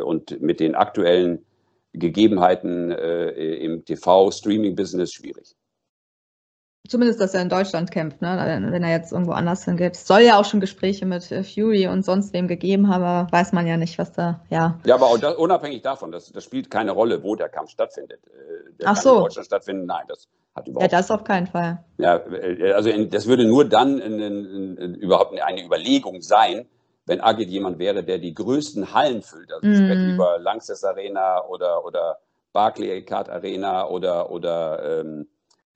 und mit den aktuellen Gegebenheiten äh, im TV-Streaming-Business schwierig. Zumindest, dass er in Deutschland kämpft, ne? wenn er jetzt irgendwo anders hingeht. Es soll ja auch schon Gespräche mit äh, Fury und sonst wem gegeben haben, aber weiß man ja nicht, was da, ja. Ja, aber das, unabhängig davon, das, das spielt keine Rolle, wo der Kampf stattfindet. Äh, der Ach so. in Deutschland stattfinden, nein, das hat überhaupt Ja, das auf keinen Fall. Ja, äh, also in, das würde nur dann in, in, überhaupt eine Überlegung sein, wenn Agit jemand wäre, der die größten Hallen füllt. Also mm. sprechen über Lanxess Arena oder, oder Barclaycard Arena oder, oder, ähm,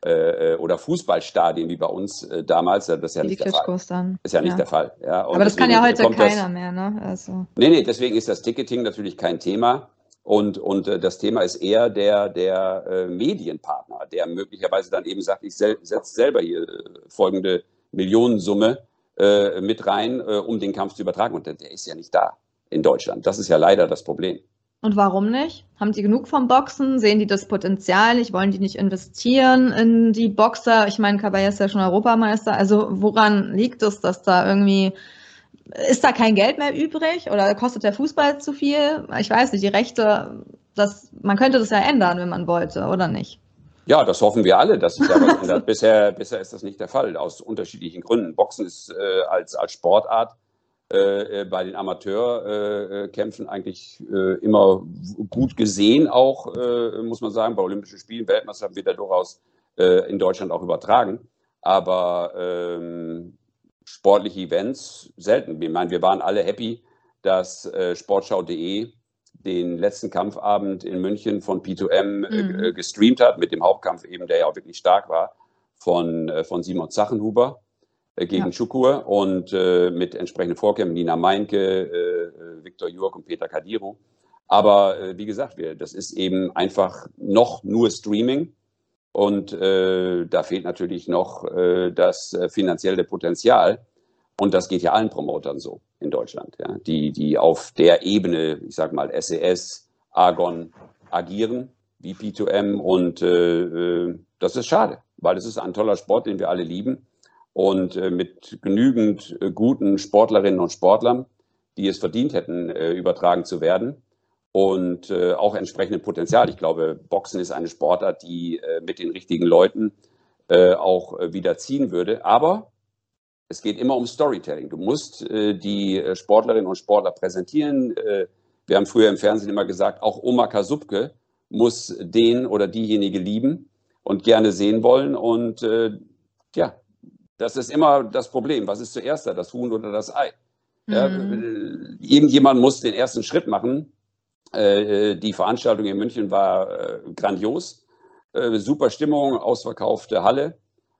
äh, äh, oder Fußballstadien wie bei uns äh, damals. Das ist ja nicht der Fall. Dann. Ist ja nicht ja. der Fall. Ja, Aber das kann ja heute keiner das, mehr. Ne? Also. Nee, nee, deswegen ist das Ticketing natürlich kein Thema. Und, und äh, das Thema ist eher der, der äh, Medienpartner, der möglicherweise dann eben sagt, ich sel setze selber hier äh, folgende Millionensumme äh, mit rein, äh, um den Kampf zu übertragen. Und der, der ist ja nicht da in Deutschland. Das ist ja leider das Problem. Und warum nicht? Haben die genug vom Boxen? Sehen die das Potenzial nicht? Wollen die nicht investieren in die Boxer? Ich meine, Caballé ist ja schon Europameister. Also woran liegt es, dass da irgendwie ist da kein Geld mehr übrig oder kostet der Fußball zu viel? Ich weiß nicht, die Rechte, das, man könnte das ja ändern, wenn man wollte, oder nicht? Ja, das hoffen wir alle, dass sich da was (laughs) ändert. Bisher, bisher ist das nicht der Fall, aus unterschiedlichen Gründen. Boxen ist äh, als, als Sportart bei den Amateurkämpfen äh, eigentlich äh, immer gut gesehen, auch, äh, muss man sagen. Bei Olympischen Spielen, Weltmeisterschaften wird er durchaus in Deutschland auch übertragen. Aber ähm, sportliche Events selten. Ich meine, wir waren alle happy, dass sportschau.de den letzten Kampfabend in München von P2M äh, mhm. äh, gestreamt hat, mit dem Hauptkampf eben, der ja auch wirklich stark war, von, äh, von Simon Zachenhuber äh, gegen ja. Schukur und äh, mit entsprechenden Vorkämpfen Nina Meinke, äh, Viktor Jurk und Peter Kadiru. Aber wie gesagt, wir, das ist eben einfach noch nur Streaming. Und da fehlt natürlich noch das finanzielle Potenzial. Und das geht ja allen Promotern so in Deutschland, ja, die, die auf der Ebene, ich sag mal, SES, Argon agieren, wie P2M. Und äh, äh, das ist schade, weil es ist ein toller Sport, den wir alle lieben. Und äh, mit genügend äh, guten Sportlerinnen und Sportlern, die es verdient hätten, äh, übertragen zu werden. Und auch entsprechendem Potenzial. Ich glaube, Boxen ist eine Sportart, die mit den richtigen Leuten auch wieder ziehen würde. Aber es geht immer um Storytelling. Du musst die Sportlerinnen und Sportler präsentieren. wir haben früher im Fernsehen immer gesagt, auch Oma Kasubke muss den oder diejenige lieben und gerne sehen wollen. Und äh, ja, das ist immer das Problem. Was ist zuerst da, das Huhn oder das Ei? Ja, mhm. irgendjemand muss den ersten Schritt machen. Äh, die Veranstaltung in München war äh, grandios. Äh, super Stimmung, ausverkaufte Halle.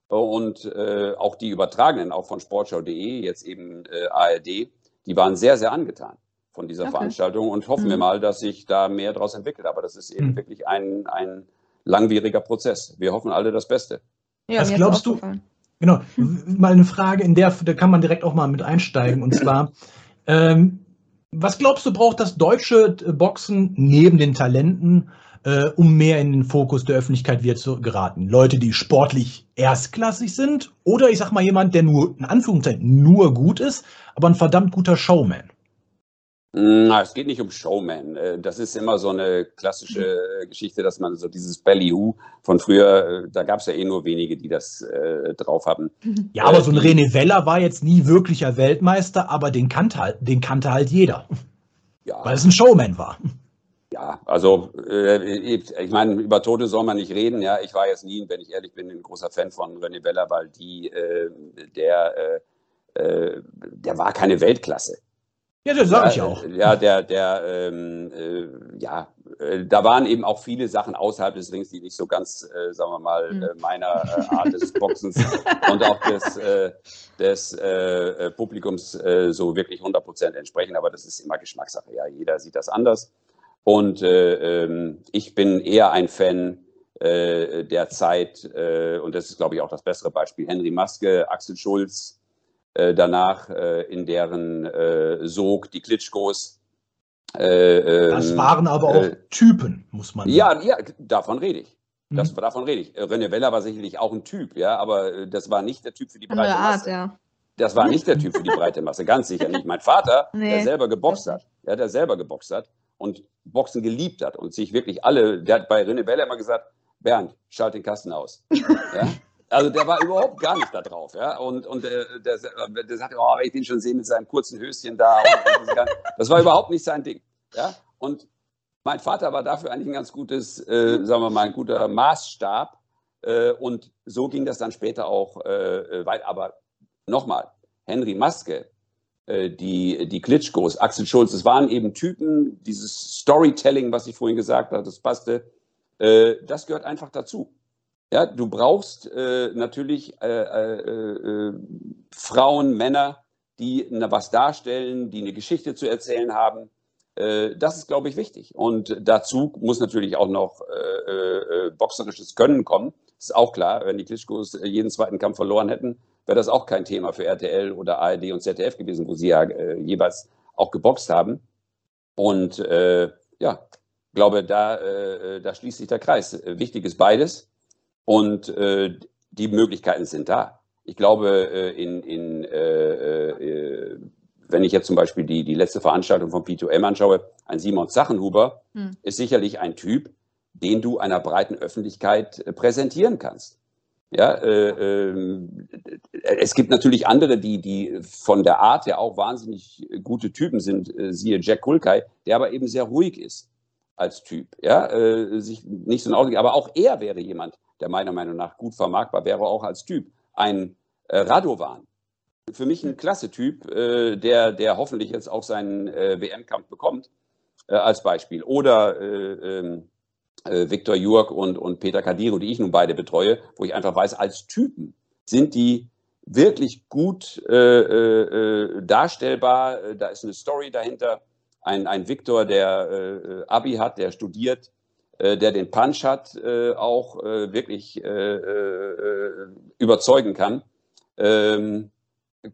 Und äh, auch die Übertragenen, auch von sportschau.de, jetzt eben äh, ARD, die waren sehr, sehr angetan von dieser okay. Veranstaltung und hoffen mhm. wir mal, dass sich da mehr daraus entwickelt. Aber das ist eben mhm. wirklich ein, ein langwieriger Prozess. Wir hoffen alle das Beste. Ja, Was glaubst du? Genau, mal eine Frage, in der da kann man direkt auch mal mit einsteigen. Und zwar, ähm, was glaubst du, braucht das deutsche Boxen neben den Talenten, äh, um mehr in den Fokus der Öffentlichkeit wieder zu geraten? Leute, die sportlich erstklassig sind oder ich sag mal jemand, der nur, in Anführungszeichen, nur gut ist, aber ein verdammt guter Showman? Na, es geht nicht um Showman. Äh, das ist immer so eine klassische Geschichte, dass man so dieses Ballyhoo von früher, äh, da gab es ja eh nur wenige, die das äh, drauf haben. Ja, aber äh, so ein René Weller war jetzt nie wirklicher Weltmeister, aber den kannte halt, den kannte halt jeder. Ja. Weil es ein Showman war. Ja, also äh, ich meine, über Tote soll man nicht reden. Ja, ich war jetzt nie, wenn ich ehrlich bin, ein großer Fan von René Weller, weil die, äh, der, der war keine Weltklasse. Ja, das sage ich auch. Ja, der, der, ähm, äh, ja, äh, da waren eben auch viele Sachen außerhalb des Rings, die nicht so ganz, äh, sagen wir mal, mhm. meiner äh, Art des Boxens (laughs) und auch des, äh, des äh, Publikums so wirklich 100 Prozent entsprechen. Aber das ist immer Geschmackssache. Ja, jeder sieht das anders. Und ähm, ich bin eher ein Fan der Zeit, und das ist, glaube ich, auch das bessere Beispiel, Henry Maske, Axel Schulz, äh, danach äh, in deren äh, Sog die Klitschkos. das ähm, waren aber auch Typen, muss man sagen. Ja, ja davon rede ich. Das, mhm. Davon rede ich. René Weller war sicherlich auch ein Typ, ja, aber das war nicht der Typ für die breite Art, Masse. Ja. Das war nicht der Typ für die breite Masse, ganz sicher nicht. Mein Vater, (laughs) nee, der selber geboxt hat, ja, der selber geboxt hat und Boxen geliebt hat und sich wirklich alle, der hat bei René Weller immer gesagt, Bernd, schalt den Kasten aus. (laughs) Ja? Also der war überhaupt gar nicht da drauf. Ja? Und, und der, der, der sagte, oh, wenn ich den schon sehe mit seinem kurzen Höschen da. das war überhaupt nicht sein Ding. Ja? Und mein Vater war dafür eigentlich ein ganz gutes, äh, sagen wir mal, ein guter Maßstab. Äh, und so ging das dann später auch äh, weit. Aber nochmal, Henry Maske, äh, die, die Klitschkos, Axel Schulz, das waren eben Typen, dieses Storytelling, was ich vorhin gesagt habe, das passte, äh, das gehört einfach dazu. Ja, du brauchst äh, natürlich äh, äh, äh, Frauen, Männer, die was darstellen, die eine Geschichte zu erzählen haben. Äh, das ist, glaube ich, wichtig. Und dazu muss natürlich auch noch äh, boxerisches Können kommen. Ist auch klar. Wenn die Klitschkos jeden zweiten Kampf verloren hätten, wäre das auch kein Thema für RTL oder ARD und ZDF gewesen, wo sie ja jeweils auch geboxt haben. Und ja, glaube, da, da schließt sich der Kreis. Wichtig ist beides. Und äh, die Möglichkeiten sind da. Ich glaube, äh, in, in, äh, äh, wenn ich jetzt zum Beispiel die, die letzte Veranstaltung von P2M anschaue, ein Simon Sachenhuber hm. ist sicherlich ein Typ, den du einer breiten Öffentlichkeit äh, präsentieren kannst. Ja, äh, äh, es gibt natürlich andere, die, die von der Art ja auch wahnsinnig gute Typen sind, äh, siehe Jack Kulkai, der aber eben sehr ruhig ist als Typ, ja, äh, sich nicht so ein Auto, aber auch er wäre jemand, der meiner Meinung nach gut vermarktbar wäre, auch als Typ. Ein äh, Radovan. Für mich ein klasse Typ, äh, der, der hoffentlich jetzt auch seinen äh, WM-Kampf bekommt, äh, als Beispiel. Oder äh, ähm, äh, Viktor Jurk und, und Peter Kadiro, die ich nun beide betreue, wo ich einfach weiß, als Typen sind die wirklich gut darstellbar. Da ist eine Story dahinter. Ein, ein Viktor, der Abi hat, der studiert, der den Punch hat, äh, auch äh, wirklich überzeugen kann. Ähm,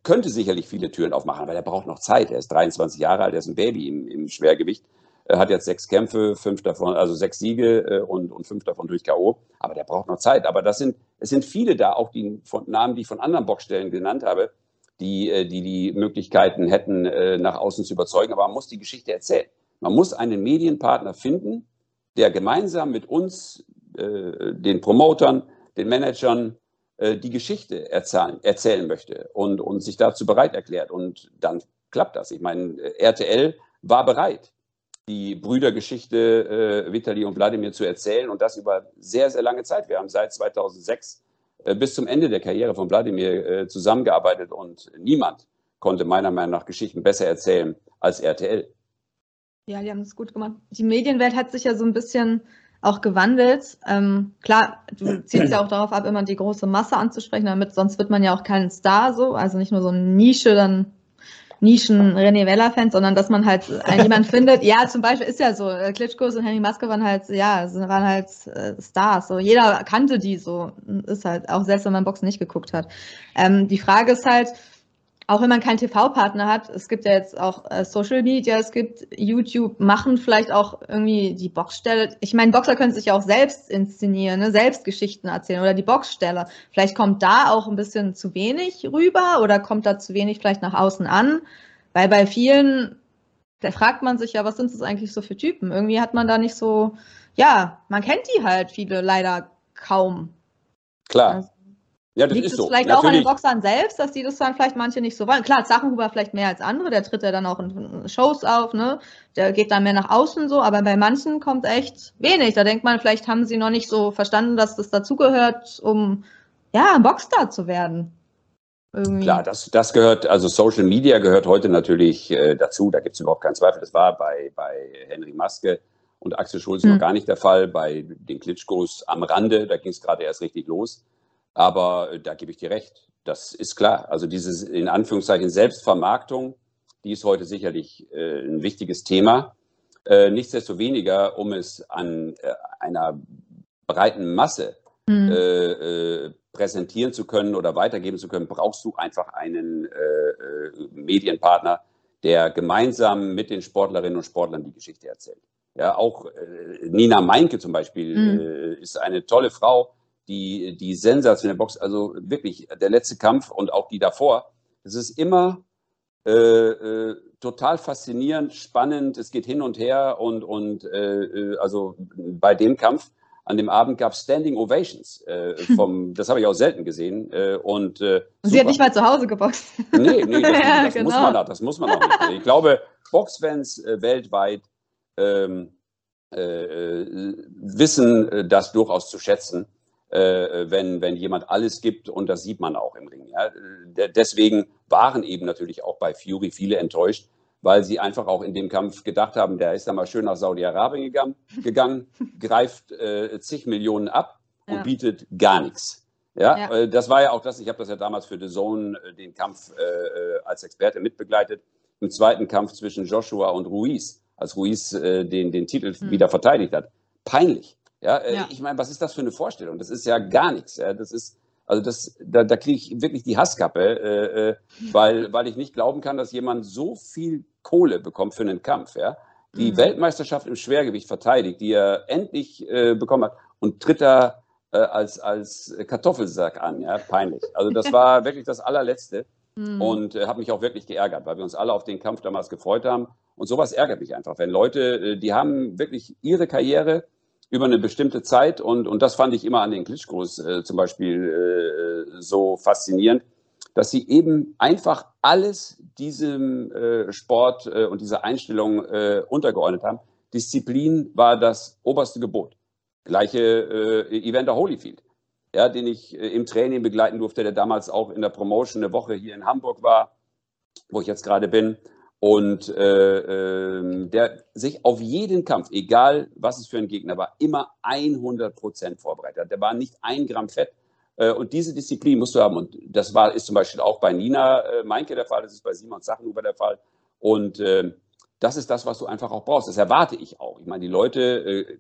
könnte sicherlich viele Türen aufmachen, aber der braucht noch Zeit. Er ist 23 Jahre alt, er ist ein Baby im, im Schwergewicht. Er hat jetzt sechs Kämpfe, fünf davon, also sechs Siege äh, und, und fünf davon durch K.O. Aber der braucht noch Zeit. Aber das sind, es sind viele da, auch die von, Namen, die ich von anderen Boxstellen genannt habe, die, äh, die die Möglichkeiten hätten, äh, nach außen zu überzeugen. Aber man muss die Geschichte erzählen. Man muss einen Medienpartner finden, der gemeinsam mit uns, äh, den Promotern, den Managern, äh, die Geschichte erzählen, erzählen möchte und, und sich dazu bereit erklärt. Und dann klappt das. Ich meine, RTL war bereit, die Brüdergeschichte äh, Vitali und Wladimir zu erzählen und das über sehr, sehr lange Zeit. Wir haben seit 2006 äh, bis zum Ende der Karriere von Wladimir äh, zusammengearbeitet und niemand konnte meiner Meinung nach Geschichten besser erzählen als RTL. Ja, die haben es gut gemacht. Die Medienwelt hat sich ja so ein bisschen auch gewandelt. Ähm, klar, du (clears throat) ziehst ja auch darauf ab, immer die große Masse anzusprechen, damit sonst wird man ja auch kein Star so, also nicht nur so eine Nische, dann Nischen René Weller-Fans, sondern dass man halt (laughs) jemand findet. Ja, zum Beispiel ist ja so, äh, Klitschkos und Henry Maske waren halt, ja, waren halt äh, Stars. So jeder kannte die so, ist halt auch selbst wenn man Boxen nicht geguckt hat. Ähm, die Frage ist halt, auch wenn man keinen TV-Partner hat, es gibt ja jetzt auch äh, Social Media, es gibt YouTube, machen vielleicht auch irgendwie die Boxstelle. Ich meine, Boxer können sich ja auch selbst inszenieren, ne? selbst Geschichten erzählen oder die Boxstelle. Vielleicht kommt da auch ein bisschen zu wenig rüber oder kommt da zu wenig vielleicht nach außen an, weil bei vielen, da fragt man sich ja, was sind das eigentlich so für Typen? Irgendwie hat man da nicht so, ja, man kennt die halt viele leider kaum. Klar. Also, ja, das Liegt ist es so. vielleicht Natürlich. auch an den Boxern selbst, dass die das dann vielleicht manche nicht so wollen? Klar, Sachenhuber vielleicht mehr als andere, der tritt ja dann auch in Shows auf, ne? Der geht dann mehr nach außen so, aber bei manchen kommt echt wenig. Da denkt man, vielleicht haben sie noch nicht so verstanden, dass das dazugehört, um ja, ein Boxstar zu werden. Irgendwie. Klar, das, das gehört, also Social Media gehört heute natürlich äh, dazu, da gibt es überhaupt keinen Zweifel. Das war bei, bei Henry Maske und Axel Schulz hm. noch gar nicht der Fall, bei den Klitschkos am Rande, da ging es gerade erst richtig los. Aber äh, da gebe ich dir recht. Das ist klar. Also diese in Anführungszeichen Selbstvermarktung, die ist heute sicherlich äh, ein wichtiges Thema. Äh, nichtsdestoweniger, um es an äh, einer breiten Masse mhm. präsentieren zu können oder weitergeben zu können, brauchst du einfach einen Medienpartner, der gemeinsam mit den Sportlerinnen und Sportlern die Geschichte erzählt. Ja, auch Nina Meinke zum Beispiel mhm. ist eine tolle Frau, die, die sensationelle Box, also wirklich der letzte Kampf und auch die davor, es ist immer äh, äh, total faszinierend, spannend, es geht hin und her und, und äh, äh also bei dem Kampf an dem Abend gab es Standing Ovations. Äh, (laughs) vom, das habe ich auch selten gesehen. Äh, und, äh, sie hat nicht mal zu Hause geboxt. Nee, nee, das, (laughs) ja, das genau. muss man auch, das muss man auch nicht. Ich glaube, Boxfans äh, weltweit ähm, äh, wissen das durchaus zu schätzen äh, wenn, wenn jemand alles gibt und das sieht man auch im Ring. Ja. Deswegen waren eben natürlich auch bei Fury viele enttäuscht, weil sie einfach auch in dem Kampf gedacht haben, der ist dann mal schön nach Saudi-Arabien gegangen, gegangen (laughs) greift äh, zig Millionen ab und ja. bietet gar nichts. Ja, ja, äh, das war ja auch das, ich habe das ja damals für The Zone, äh, den Kampf äh, als Experte mitbegleitet. Im zweiten Kampf zwischen Joshua und Ruiz, als Ruiz den, den Titel mhm. wieder verteidigt hat. Peinlich. Ja, äh, ja. ich meine, was ist das für eine Vorstellung? Das ist ja gar nichts. Ja? Das ist, also das, da, da kriege ich wirklich die Hasskappe, äh, äh, weil, weil ich nicht glauben kann, dass jemand so viel Kohle bekommt für einen Kampf. Ja? Die mhm. Weltmeisterschaft im Schwergewicht verteidigt, die er endlich äh, bekommen hat und tritt da äh, als, als Kartoffelsack an. Ja? Peinlich. Also das (laughs) war wirklich das allerletzte mhm. und äh, hat mich auch wirklich geärgert, weil wir uns alle auf den Kampf damals gefreut haben. Und sowas ärgert mich einfach, wenn Leute, die haben wirklich ihre Karriere über eine bestimmte Zeit. Und, und das fand ich immer an den Klitschkos äh, zum Beispiel äh, so faszinierend, dass sie eben einfach alles diesem äh, Sport äh, und dieser Einstellung äh, untergeordnet haben. Disziplin war das oberste Gebot. Gleiche äh, Evander Holyfield, ja, den ich äh, im Training begleiten durfte, der damals auch in der Promotion eine Woche hier in Hamburg war, wo ich jetzt gerade bin und äh, äh, der sich auf jeden Kampf, egal was es für ein Gegner war, immer 100 Prozent vorbereitet hat. Der war nicht ein Gramm Fett. Äh, und diese Disziplin musst du haben. Und das war, ist zum Beispiel auch bei Nina äh, Meinke der Fall, das ist bei Simon Sachenhuber der Fall. Und äh, das ist das, was du einfach auch brauchst. Das erwarte ich auch. Ich meine, die Leute, äh,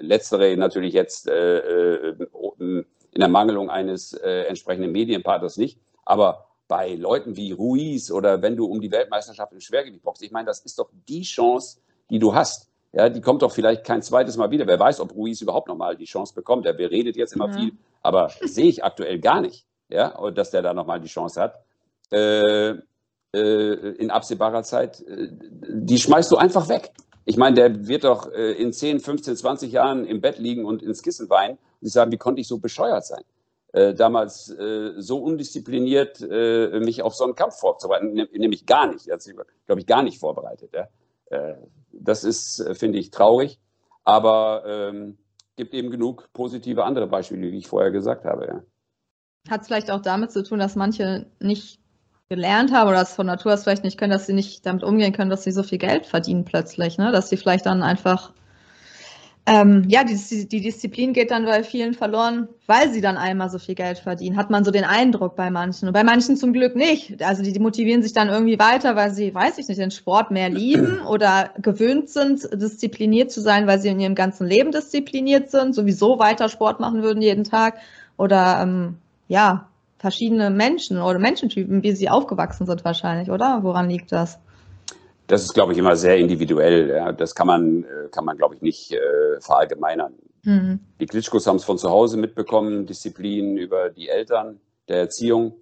letztere natürlich jetzt äh, äh, in der Mangelung eines äh, entsprechenden Medienpartners nicht, aber bei Leuten wie Ruiz oder wenn du um die Weltmeisterschaft im Schwergewicht boxst, ich meine, das ist doch die Chance, die du hast. Ja, die kommt doch vielleicht kein zweites Mal wieder. Wer weiß, ob Ruiz überhaupt nochmal die Chance bekommt. Der redet jetzt immer ja. viel, aber sehe ich aktuell gar nicht, ja, dass der da nochmal die Chance hat. Äh, äh, in absehbarer Zeit, äh, die schmeißt du einfach weg. Ich meine, der wird doch äh, in 10, 15, 20 Jahren im Bett liegen und ins Kissen weinen und sich sagen, wie konnte ich so bescheuert sein? Äh, damals äh, so undiszipliniert äh, mich auf so einen Kampf vorzubereiten, nämlich gar nicht, also, glaube ich, gar nicht vorbereitet. Ja? Äh, das ist, äh, finde ich, traurig, aber ähm, gibt eben genug positive andere Beispiele, wie ich vorher gesagt habe. Ja. Hat es vielleicht auch damit zu tun, dass manche nicht gelernt haben oder es von Natur aus vielleicht nicht können, dass sie nicht damit umgehen können, dass sie so viel Geld verdienen plötzlich, ne? dass sie vielleicht dann einfach ähm, ja, die, die, Disziplin geht dann bei vielen verloren, weil sie dann einmal so viel Geld verdienen. Hat man so den Eindruck bei manchen. Und bei manchen zum Glück nicht. Also die, die motivieren sich dann irgendwie weiter, weil sie, weiß ich nicht, den Sport mehr lieben (clears throat) oder gewöhnt sind, diszipliniert zu sein, weil sie in ihrem ganzen Leben diszipliniert sind, sowieso weiter Sport machen würden jeden Tag. Oder ähm, ja, verschiedene Menschen oder Menschentypen, wie sie aufgewachsen sind wahrscheinlich, oder? Woran liegt das? Das ist, glaube ich, immer sehr individuell. Ja. Das kann man, äh, kann man, glaube ich, nicht äh, verallgemeinern. Mhm. Die Klitschkos haben es von zu Hause mitbekommen, Disziplin über die Eltern, der Erziehung.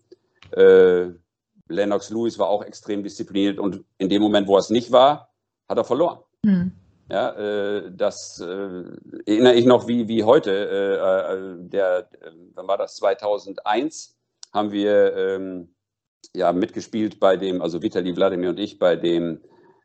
Äh, Lennox Lewis war auch extrem diszipliniert und in dem Moment, wo er es nicht war, hat er verloren. Mhm. Ja, äh, das äh, erinnere ich noch wie, wie heute. Der, wann war das? 2001 haben wir ähm, ja mitgespielt bei dem, also Vitali Wladimir und ich, bei dem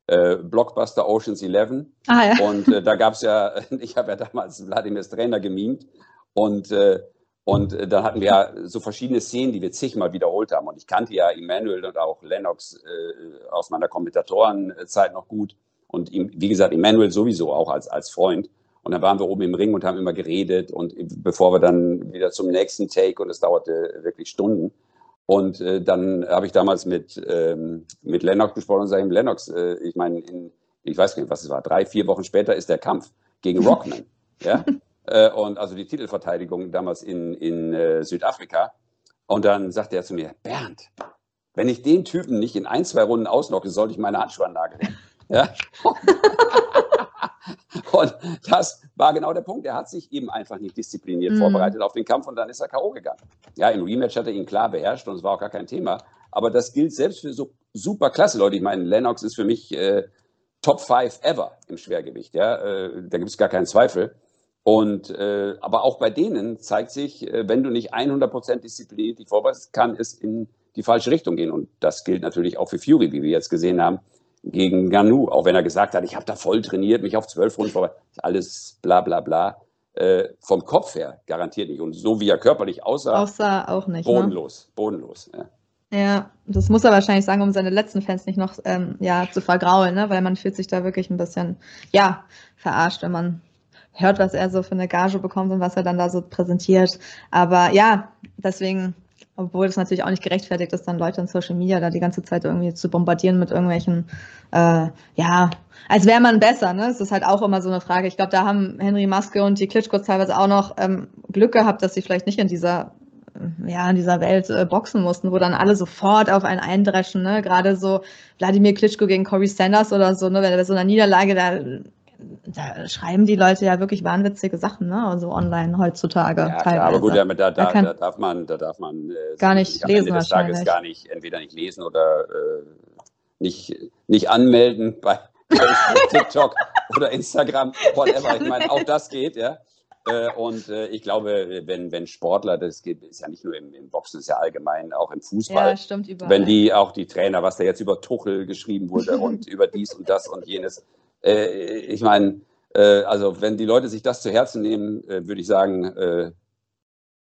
äh, Blockbuster Oceans 11. Ah, ja. Und äh, da gab es ja, (laughs) ich habe ja damals Wladimirs Trainer gemimt und, äh, und äh, dann hatten wir ja so verschiedene Szenen, die wir zigmal wiederholt haben. Und ich kannte ja Emmanuel und auch Lennox äh, aus meiner Kommentatorenzeit noch gut. Und wie gesagt, Emmanuel sowieso auch als, als Freund. Und dann waren wir oben im Ring und haben immer geredet und bevor wir dann wieder zum nächsten Take und es dauerte wirklich Stunden. Und äh, dann habe ich damals mit, ähm, mit Lennox gesprochen und sage ihm, Lennox, äh, ich meine, ich weiß nicht, was es war, drei, vier Wochen später ist der Kampf gegen (laughs) Rockman. ja? Äh, und also die Titelverteidigung damals in, in äh, Südafrika. Und dann sagte er zu mir, Bernd, wenn ich den Typen nicht in ein, zwei Runden auslocke, sollte ich meine Handschuhe nageln. Ja? (laughs) (laughs) und das war genau der Punkt. Er hat sich eben einfach nicht diszipliniert mhm. vorbereitet auf den Kampf und dann ist er K.O. gegangen. Ja, im Rematch hat er ihn klar beherrscht und es war auch gar kein Thema. Aber das gilt selbst für so super klasse Leute. Ich meine, Lennox ist für mich äh, Top 5 ever im Schwergewicht. Ja? Äh, da gibt es gar keinen Zweifel. Und äh, aber auch bei denen zeigt sich, äh, wenn du nicht 100% diszipliniert dich vorbereitest, kann es in die falsche Richtung gehen. Und das gilt natürlich auch für Fury, wie wir jetzt gesehen haben gegen Ganu, auch wenn er gesagt hat, ich habe da voll trainiert, mich auf zwölf Runden vorbei, alles bla bla bla. Äh, vom Kopf her garantiert nicht. Und so wie er körperlich aussah, aussah auch nicht. Ne? Bodenlos, ne? bodenlos. Ja. Ja, das muss er wahrscheinlich sagen, um seine letzten Fans nicht noch ähm, ja, zu vergraulen, ne? weil man fühlt sich da wirklich ein bisschen ja, verarscht, wenn man hört, was er so für eine Gage bekommt und was er dann da so präsentiert. Aber ja, deswegen obwohl es natürlich auch nicht gerechtfertigt ist, dann Leute in Social Media da die ganze Zeit irgendwie zu bombardieren mit irgendwelchen, äh, ja, als wäre man besser, ne? Das ist halt auch immer so eine Frage. Ich glaube, da haben Henry Maske und die Klitschkos teilweise auch noch ähm, Glück gehabt, dass sie vielleicht nicht in dieser ja, in dieser Welt äh, boxen mussten, wo dann alle sofort auf einen eindreschen, ne? Gerade so Wladimir Klitschko gegen Corey Sanders oder so, ne? Wenn er bei so einer Niederlage da da schreiben die Leute ja wirklich wahnwitzige Sachen, ne? Also online heutzutage. Ja, teilweise. aber gut, ja, da, da, da, darf man, da darf man äh, gar nicht lesen Ende des Tages gar nicht, entweder nicht lesen oder äh, nicht, nicht anmelden bei (laughs) TikTok oder Instagram, whatever. Ich meine, auch das geht, ja. Äh, und äh, ich glaube, wenn, wenn Sportler, das geht, ist ja nicht nur im, im Boxen, ist ja allgemein auch im Fußball. Ja, stimmt überall. Wenn die auch die Trainer, was da jetzt über Tuchel geschrieben wurde und (laughs) über dies und das und jenes, äh, ich meine, äh, also wenn die Leute sich das zu Herzen nehmen, äh, würde ich sagen, äh,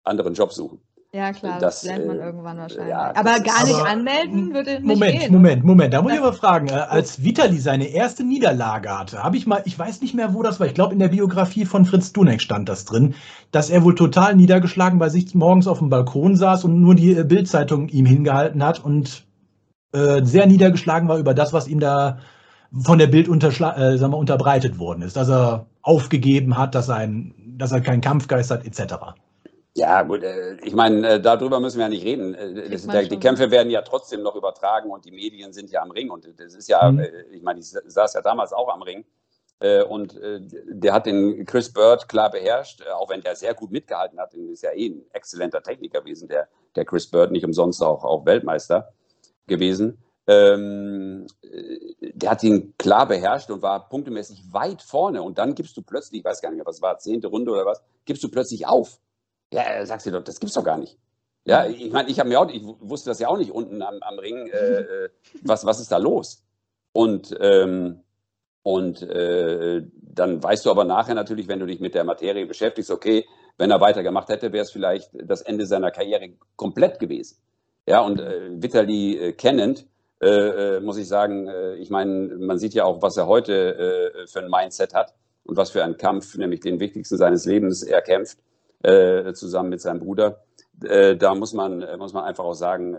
anderen Job suchen. Ja, klar, das, das lernt man äh, irgendwann wahrscheinlich. Ja, aber gar nicht aber, anmelden würde nicht Moment, gehen. Moment, Moment, da muss ich aber fragen. Äh, als Vitali seine erste Niederlage hatte, habe ich mal, ich weiß nicht mehr, wo das war, ich glaube in der Biografie von Fritz Duneck stand das drin, dass er wohl total niedergeschlagen bei sich morgens auf dem Balkon saß und nur die Bildzeitung ihm hingehalten hat und äh, sehr niedergeschlagen war über das, was ihm da von der Bild äh, sagen wir, unterbreitet worden ist, dass er aufgegeben hat, dass er, ein, dass er keinen Kampfgeist hat, etc. Ja, gut, äh, ich meine, äh, darüber müssen wir ja nicht reden. Äh, das, der, die Kämpfe werden ja trotzdem noch übertragen und die Medien sind ja am Ring. Und das ist ja, mhm. ich meine, ich saß ja damals auch am Ring. Und der hat den Chris Bird klar beherrscht, auch wenn der sehr gut mitgehalten hat. Ist ja eh ein exzellenter Techniker gewesen, der, der Chris Bird, nicht umsonst auch, auch Weltmeister gewesen. Ähm, der hat ihn klar beherrscht und war punktemäßig weit vorne. Und dann gibst du plötzlich, ich weiß gar nicht mehr, was war, zehnte Runde oder was, gibst du plötzlich auf. Ja, sagst du doch, das gibt's doch gar nicht. Ja, ich meine, ich habe mir auch, ich wusste das ja auch nicht unten am, am Ring, äh, äh, was, was ist da los? Und, ähm, und äh, dann weißt du aber nachher natürlich, wenn du dich mit der Materie beschäftigst, okay, wenn er weitergemacht hätte, wäre es vielleicht das Ende seiner Karriere komplett gewesen. Ja, und äh, Vitali äh, kennend, äh, äh, muss ich sagen, äh, ich meine, man sieht ja auch, was er heute äh, für ein Mindset hat und was für einen Kampf, nämlich den wichtigsten seines Lebens, er kämpft äh, zusammen mit seinem Bruder. Äh, da muss man, muss man einfach auch sagen,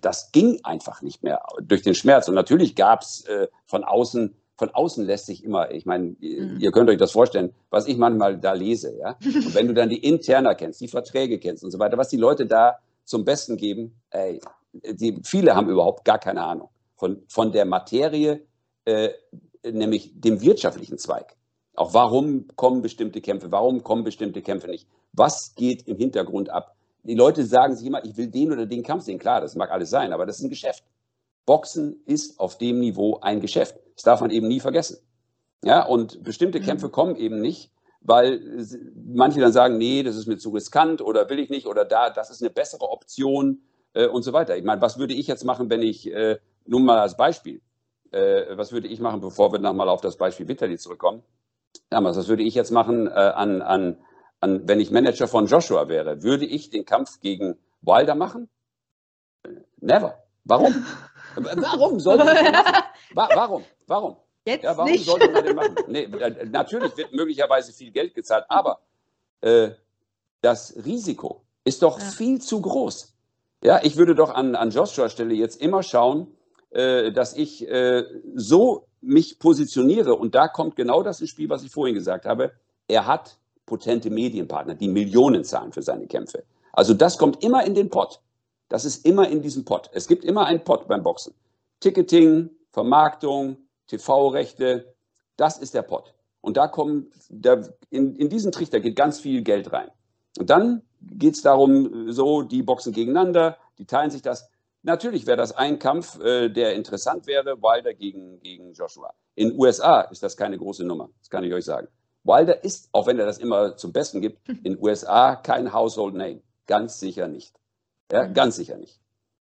das ging einfach nicht mehr durch den Schmerz. Und natürlich gab es von außen, von außen lässt sich immer, ich meine, mhm. ihr könnt euch das vorstellen, was ich manchmal da lese, ja. Und wenn du dann die Interna kennst, die Verträge kennst und so weiter, was die Leute da zum Besten geben, ey, die, viele haben überhaupt gar keine Ahnung von, von der Materie, äh, nämlich dem wirtschaftlichen Zweig. Auch warum kommen bestimmte Kämpfe, warum kommen bestimmte Kämpfe nicht? Was geht im Hintergrund ab? Die Leute sagen sich immer, ich will den oder den Kampf sehen. Klar, das mag alles sein, aber das ist ein Geschäft. Boxen ist auf dem Niveau ein Geschäft. Das darf man eben nie vergessen. Ja, und bestimmte mhm. Kämpfe kommen eben nicht, weil manche dann sagen, nee, das ist mir zu riskant oder will ich nicht oder da, das ist eine bessere Option äh, und so weiter. Ich meine, was würde ich jetzt machen, wenn ich, äh, nun mal als Beispiel, äh, was würde ich machen, bevor wir nochmal auf das Beispiel Vitali zurückkommen? Damals, was würde ich jetzt machen äh, an, an, an, wenn ich Manager von Joshua wäre? Würde ich den Kampf gegen Wilder machen? Never. Warum? (laughs) Warum sollte man den machen? Warum? Warum? Jetzt ja, warum nicht. sollte man den machen? Nee, äh, natürlich wird möglicherweise viel Geld gezahlt, aber äh, das Risiko ist doch ja. viel zu groß. Ja, ich würde doch an, an Joshua Stelle jetzt immer schauen, äh, dass ich äh, so mich positioniere, und da kommt genau das ins Spiel, was ich vorhin gesagt habe, er hat potente Medienpartner, die Millionen zahlen für seine Kämpfe. Also das kommt immer in den Pott. Das ist immer in diesem Pott. Es gibt immer einen Pott beim Boxen. Ticketing, Vermarktung, TV-Rechte, das ist der Pott. Und da kommen, da, in, in diesen Trichter geht ganz viel Geld rein. Und dann geht es darum, so, die boxen gegeneinander, die teilen sich das. Natürlich wäre das ein Kampf, äh, der interessant wäre, Wilder gegen, gegen Joshua. In USA ist das keine große Nummer, das kann ich euch sagen. Wilder ist, auch wenn er das immer zum Besten gibt, in USA kein Household Name. Ganz sicher nicht. Ja, mhm. ganz sicher nicht.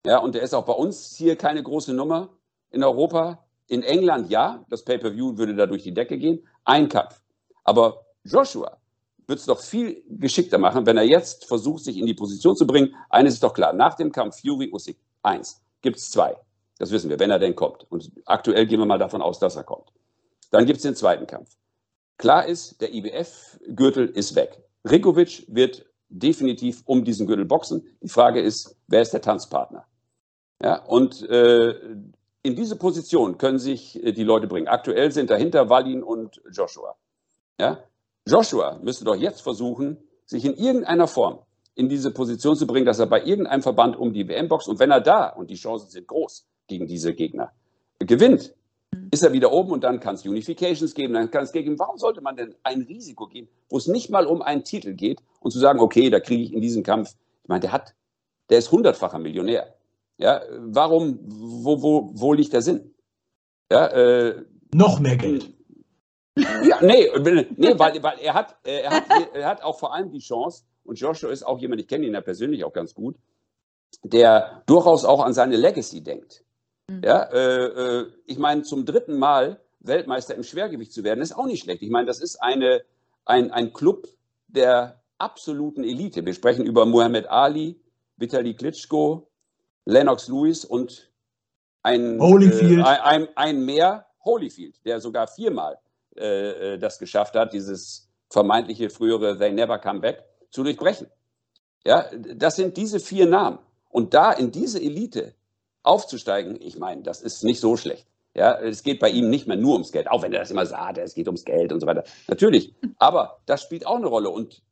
Ja, und er ist auch bei uns hier keine große Nummer. In Europa, in England ja, das Pay-Per-View würde da durch die Decke gehen. Ein Kampf. Aber Joshua wird es doch viel geschickter machen, wenn er jetzt versucht, sich in die Position zu bringen. Eines ist doch klar, nach dem Kampf Fury Usyk Eins. Gibt es zwei. Das wissen wir, wenn er denn kommt. Und aktuell gehen wir mal davon aus, dass er kommt. Dann gibt es den zweiten Kampf. Klar ist, der IBF-Gürtel ist weg. Rikovic wird definitiv um diesen Gürtel boxen. Die Frage ist, wer ist der Tanzpartner? Ja, und äh, in diese Position können sich äh, die Leute bringen. Aktuell sind dahinter Wallin und Joshua. Ja? Joshua müsste doch jetzt versuchen, sich in irgendeiner Form in diese Position zu bringen, dass er bei irgendeinem Verband um die WM boxt und wenn er da, und die Chancen sind groß gegen diese Gegner, gewinnt, mhm. ist er wieder oben und dann kann es Unifications geben, dann kann es gegen. Warum sollte man denn ein Risiko gehen, wo es nicht mal um einen Titel geht und zu sagen, okay, da kriege ich in diesem Kampf, ich meine, der hat, der ist hundertfacher Millionär. Ja, warum, wo, wo, wo liegt der Sinn? Ja, äh, Noch mehr Geld. Ja, nee, nee weil, weil er, hat, er, hat, er hat auch vor allem die Chance, und Joshua ist auch jemand, ich kenne ihn ja persönlich auch ganz gut, der durchaus auch an seine Legacy denkt. Mhm. Ja, äh, äh, ich meine, zum dritten Mal Weltmeister im Schwergewicht zu werden, ist auch nicht schlecht. Ich meine, das ist eine, ein, ein Club der absoluten Elite. Wir sprechen über Muhammad Ali, Vitali Klitschko, Lennox Lewis und ein, Holyfield. Äh, ein, ein mehr, Holyfield, der sogar viermal äh, äh, das geschafft hat, dieses vermeintliche frühere They Never Come Back zu durchbrechen. Ja, das sind diese vier Namen. Und da in diese Elite aufzusteigen, ich meine, das ist nicht so schlecht. Ja, es geht bei ihm nicht mehr nur ums Geld, auch wenn er das immer sagt, es geht ums Geld und so weiter. Natürlich. Aber das spielt auch eine Rolle. Und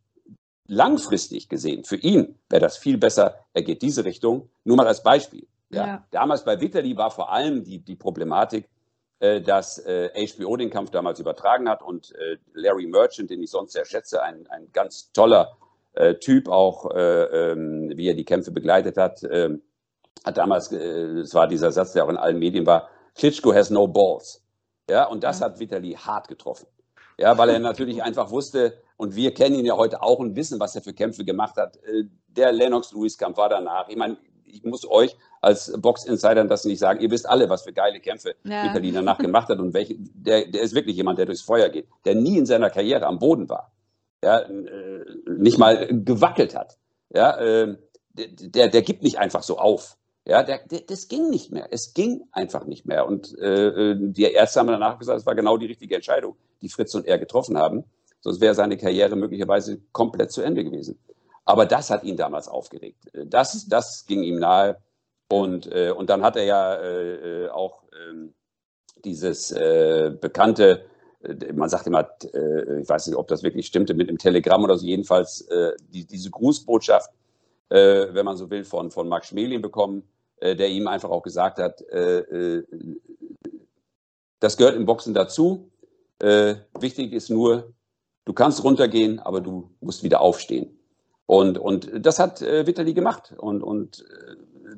langfristig gesehen, für ihn wäre das viel besser, er geht diese Richtung. Nur mal als Beispiel. Ja. ja. Damals bei Vitali war vor allem die, die Problematik, dass äh, HBO den Kampf damals übertragen hat und äh, Larry Merchant, den ich sonst sehr schätze, ein, ein ganz toller äh, Typ, auch äh, ähm, wie er die Kämpfe begleitet hat, ähm, hat damals, es war dieser Satz, der auch in allen Medien war, Klitschko has no balls. Ja, und das hat Vitali hart getroffen. Ja, weil er natürlich einfach wusste, und wir kennen ihn ja heute auch und wissen, was er für Kämpfe gemacht hat. Der Lennox-Lewis-Kampf war danach. Ich meine, ich muss euch als Box-Insidern das nicht sagen. Ihr wisst alle, was für geile Kämpfe ja. Vitali danach (laughs) gemacht hat und welche, der, der ist wirklich jemand, der durchs Feuer geht, der nie in seiner Karriere am Boden war. Ja, äh, nicht mal gewackelt hat. Ja, äh, der, der gibt nicht einfach so auf. Ja, der, der, das ging nicht mehr. Es ging einfach nicht mehr. Und äh, äh die Ärzte haben danach gesagt, es war genau die richtige Entscheidung, die Fritz und er getroffen haben. Sonst wäre seine Karriere möglicherweise komplett zu Ende gewesen. Aber das hat ihn damals aufgeregt. Das, das ging ihm nahe. Und, äh, und dann hat er ja äh, äh auch ähm, dieses äh, bekannte, äh, man sagt immer, äh, ich weiß nicht, ob das wirklich stimmte, mit dem Telegramm oder so, jedenfalls die, diese Grußbotschaft, wenn man so will, von, von Max Schmeling bekommen, der ihm einfach auch gesagt hat, das gehört im Boxen dazu. wichtig ist nur, du kannst runtergehen, aber du musst wieder aufstehen. Und, und das hat äh, Vitali gemacht. Und, und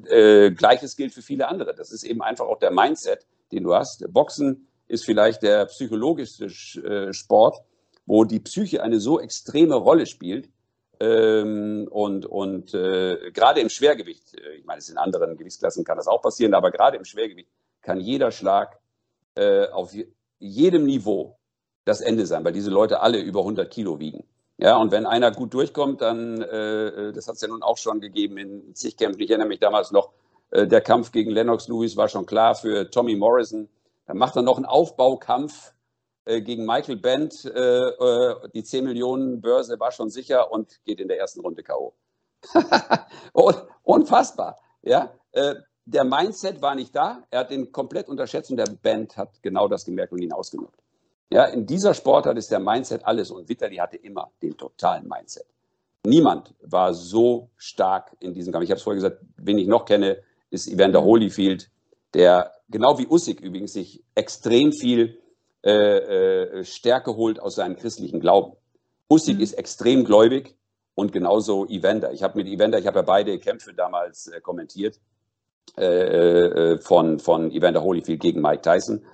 äh, Gleiches gilt für viele andere. Das ist eben einfach auch der Mindset, den du hast. Boxen ist vielleicht der psychologischste äh, Sport, wo die Psyche eine so extreme Rolle spielt. Ähm, und und äh, gerade im Schwergewicht, äh, ich meine, es in anderen Gewichtsklassen kann das auch passieren, aber gerade im Schwergewicht kann jeder Schlag äh, auf jedem Niveau das Ende sein, weil diese Leute alle über 100 Kilo wiegen. Ja, und wenn einer gut durchkommt, dann, äh, äh das hat es ja nun auch schon gegeben in zig Kämpfen. Ich erinnere mich damals noch, äh, der Kampf gegen Lennox Lewis war schon klar für Tommy Morrison. Dann macht er noch einen Aufbaukampf äh, gegen Michael Bent. Äh, äh, die 10 Millionen Börse war schon sicher und geht in der ersten Runde K.O. (laughs) Unfassbar. Ja, der Mindset war nicht da. Er hat den komplett unterschätzt und der Band hat genau das gemerkt und ihn ausgenutzt. Ja, in dieser Sportart ist der Mindset alles und Vitali hatte immer den totalen Mindset. Niemand war so stark in diesem Kampf. Ich habe es vorher gesagt, wen ich noch kenne, ist Evander. Holyfield, der genau wie Usyk übrigens sich extrem viel äh, äh, Stärke holt aus seinem christlichen Glauben. Usyk mhm. ist extrem gläubig und genauso Evander. Ich habe mit Evander, ich habe ja beide Kämpfe damals äh, kommentiert äh, äh, von, von Evander Holyfield gegen Mike Tyson.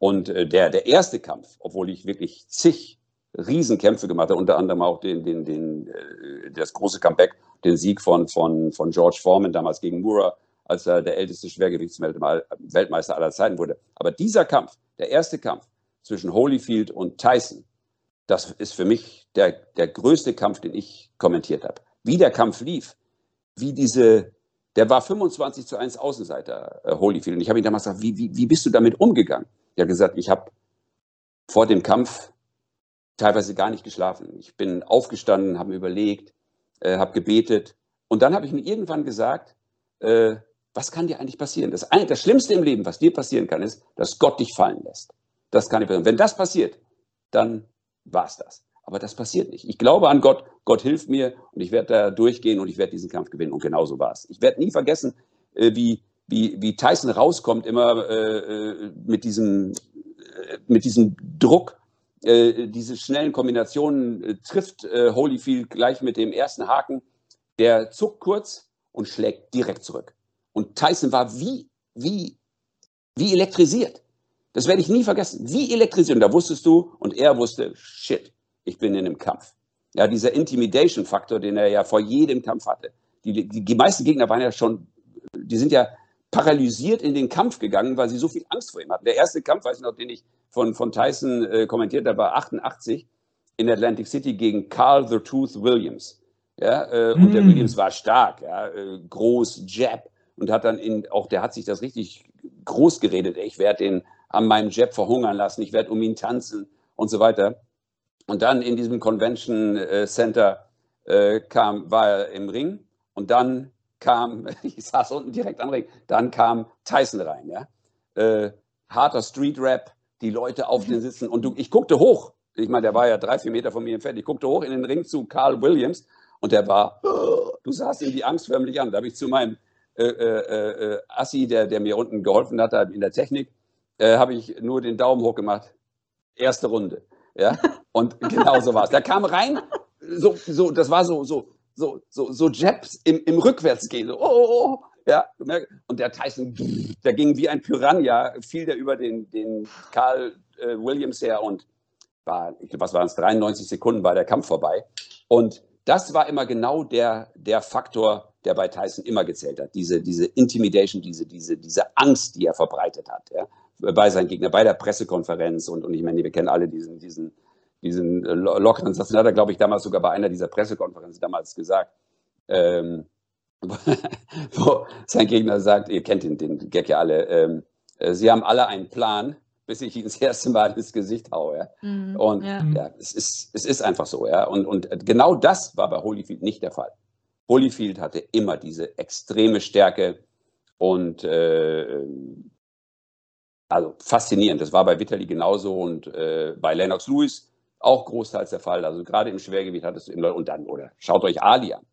Und äh, der, der erste Kampf, obwohl ich wirklich zig Riesenkämpfe gemacht habe, unter anderem auch den, den, den, äh, das große Comeback, den Sieg von, von, von George Foreman damals gegen Mura, als er der älteste Schwergewichtsweltmeister aller Zeiten wurde. Aber dieser Kampf, der erste Kampf zwischen Holyfield und Tyson, das ist für mich der, der größte Kampf, den ich kommentiert habe. Wie der Kampf lief, wie diese, der war 25 zu 1 Außenseiter, äh, Holyfield. Und ich habe ihn damals gesagt, wie, wie, wie bist du damit umgegangen? Ja gesagt, ich habe vor dem Kampf teilweise gar nicht geschlafen. Ich bin aufgestanden, habe überlegt, äh, habe gebetet und dann habe ich mir irgendwann gesagt, äh, was kann dir eigentlich passieren? Das, das Schlimmste im Leben, was dir passieren kann, ist, dass Gott dich fallen lässt. Das kann passieren. Wenn das passiert, dann war es das. Aber das passiert nicht. Ich glaube an Gott, Gott hilft mir und ich werde da durchgehen und ich werde diesen Kampf gewinnen. Und genauso war es. Ich werde nie vergessen, äh, wie wie, wie Tyson rauskommt, immer äh, äh, mit, diesem, äh, mit diesem Druck, äh, diese schnellen Kombinationen, äh, trifft äh, Holyfield gleich mit dem ersten Haken. Der zuckt kurz und schlägt direkt zurück. Und Tyson war wie, wie, wie elektrisiert. Das werde ich nie vergessen. Wie elektrisiert. Und da wusstest du und er wusste, shit, ich bin in einem Kampf. Ja, dieser Intimidation-Faktor, den er ja vor jedem Kampf hatte. Die, die, die meisten Gegner waren ja schon, die sind ja paralysiert in den Kampf gegangen, weil sie so viel Angst vor ihm hatten. Der erste Kampf, weiß ich noch, den ich von, von Tyson äh, kommentiert habe, war 88 in Atlantic City gegen Carl the Tooth Williams. Ja, äh, mm. Und der mm. Williams war stark, ja, äh, groß, Jab und hat dann in, auch der hat sich das richtig groß geredet. Ich werde den an meinem Jab verhungern lassen, ich werde um ihn tanzen und so weiter. Und dann in diesem Convention äh, Center äh, kam, war er im Ring und dann kam, (laughs) ich saß unten direkt am Ring, dann kam Tyson rein, ja. Äh, harter Street Rap, die Leute auf den Sitzen und du, ich guckte hoch, ich meine, der war ja drei, vier Meter von mir entfernt, ich guckte hoch in den Ring zu Carl Williams Und der war, oh, (gasps) du sahst ihm die Angst förmlich an. Da habe ich zu meinem äh, äh, äh, Assi, der, der mir unten geholfen hat in der Technik, äh, habe ich nur den Daumen hoch gemacht. Erste Runde. Ja? (laughs) Und genau so war es. Der kam rein, so, so, das war so, so, so, so, so Jabs im, im Rückwärtsgehen. So, oh, oh, oh. Ja, und der Tyson, der ging wie ein Piranha, fiel der über den, den Carl äh, Williams her und war, was waren es, 93 Sekunden war der Kampf vorbei. Und das war immer genau der, der Faktor, der bei Tyson immer gezählt hat. Diese, diese Intimidation, diese, diese, diese Angst, die er verbreitet hat. Ja, bei seinen Gegnern, bei der Pressekonferenz. Und, und ich meine, wir kennen alle diesen, diesen, diesen äh, lockeren Satz. hat er, glaube ich, damals sogar bei einer dieser Pressekonferenzen damals gesagt. Ähm, (laughs) wo sein Gegner sagt, ihr kennt den, den Gag ja alle, ähm, äh, sie haben alle einen Plan, bis ich ihnen das erste Mal ins Gesicht haue. Ja? Mhm, und ja. ja, es, ist, es ist einfach so. Ja? Und, und genau das war bei Holyfield nicht der Fall. Holyfield hatte immer diese extreme Stärke und äh, also faszinierend. Das war bei Vitali genauso und äh, bei Lennox Lewis auch großteils der Fall. Also gerade im Schwergewicht hattest du immer und dann, oder schaut euch Ali an.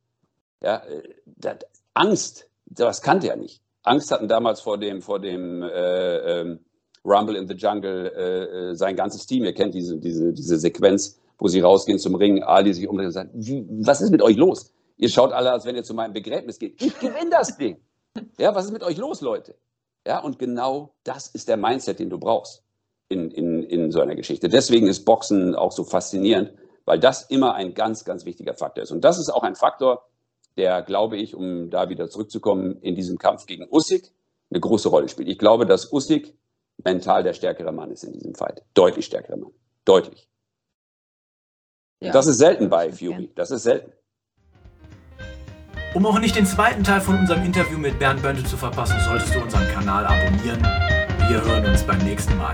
Ja, äh, das, Angst, das kannte er nicht. Angst hatten damals vor dem, vor dem äh, ähm, Rumble in the Jungle äh, äh, sein ganzes Team. Ihr kennt diese, diese, diese Sequenz, wo sie rausgehen zum Ring, Ali sich umdreht und sagt, was ist mit euch los? Ihr schaut alle, als wenn ihr zu meinem Begräbnis geht. Ich gewinne das Ding. Ja, was ist mit euch los, Leute? Ja, und genau das ist der Mindset, den du brauchst in, in, in so einer Geschichte. Deswegen ist Boxen auch so faszinierend, weil das immer ein ganz, ganz wichtiger Faktor ist. Und das ist auch ein Faktor, der, glaube ich, um da wieder zurückzukommen, in diesem Kampf gegen Usyk eine große Rolle spielt. Ich glaube, dass Usyk mental der stärkere Mann ist in diesem Fight. Deutlich stärkere Mann. Deutlich. Ja. Das ist selten bei Fury. Das ist selten. Um auch nicht den zweiten Teil von unserem Interview mit Bernd Bönte zu verpassen, solltest du unseren Kanal abonnieren. Wir hören uns beim nächsten Mal.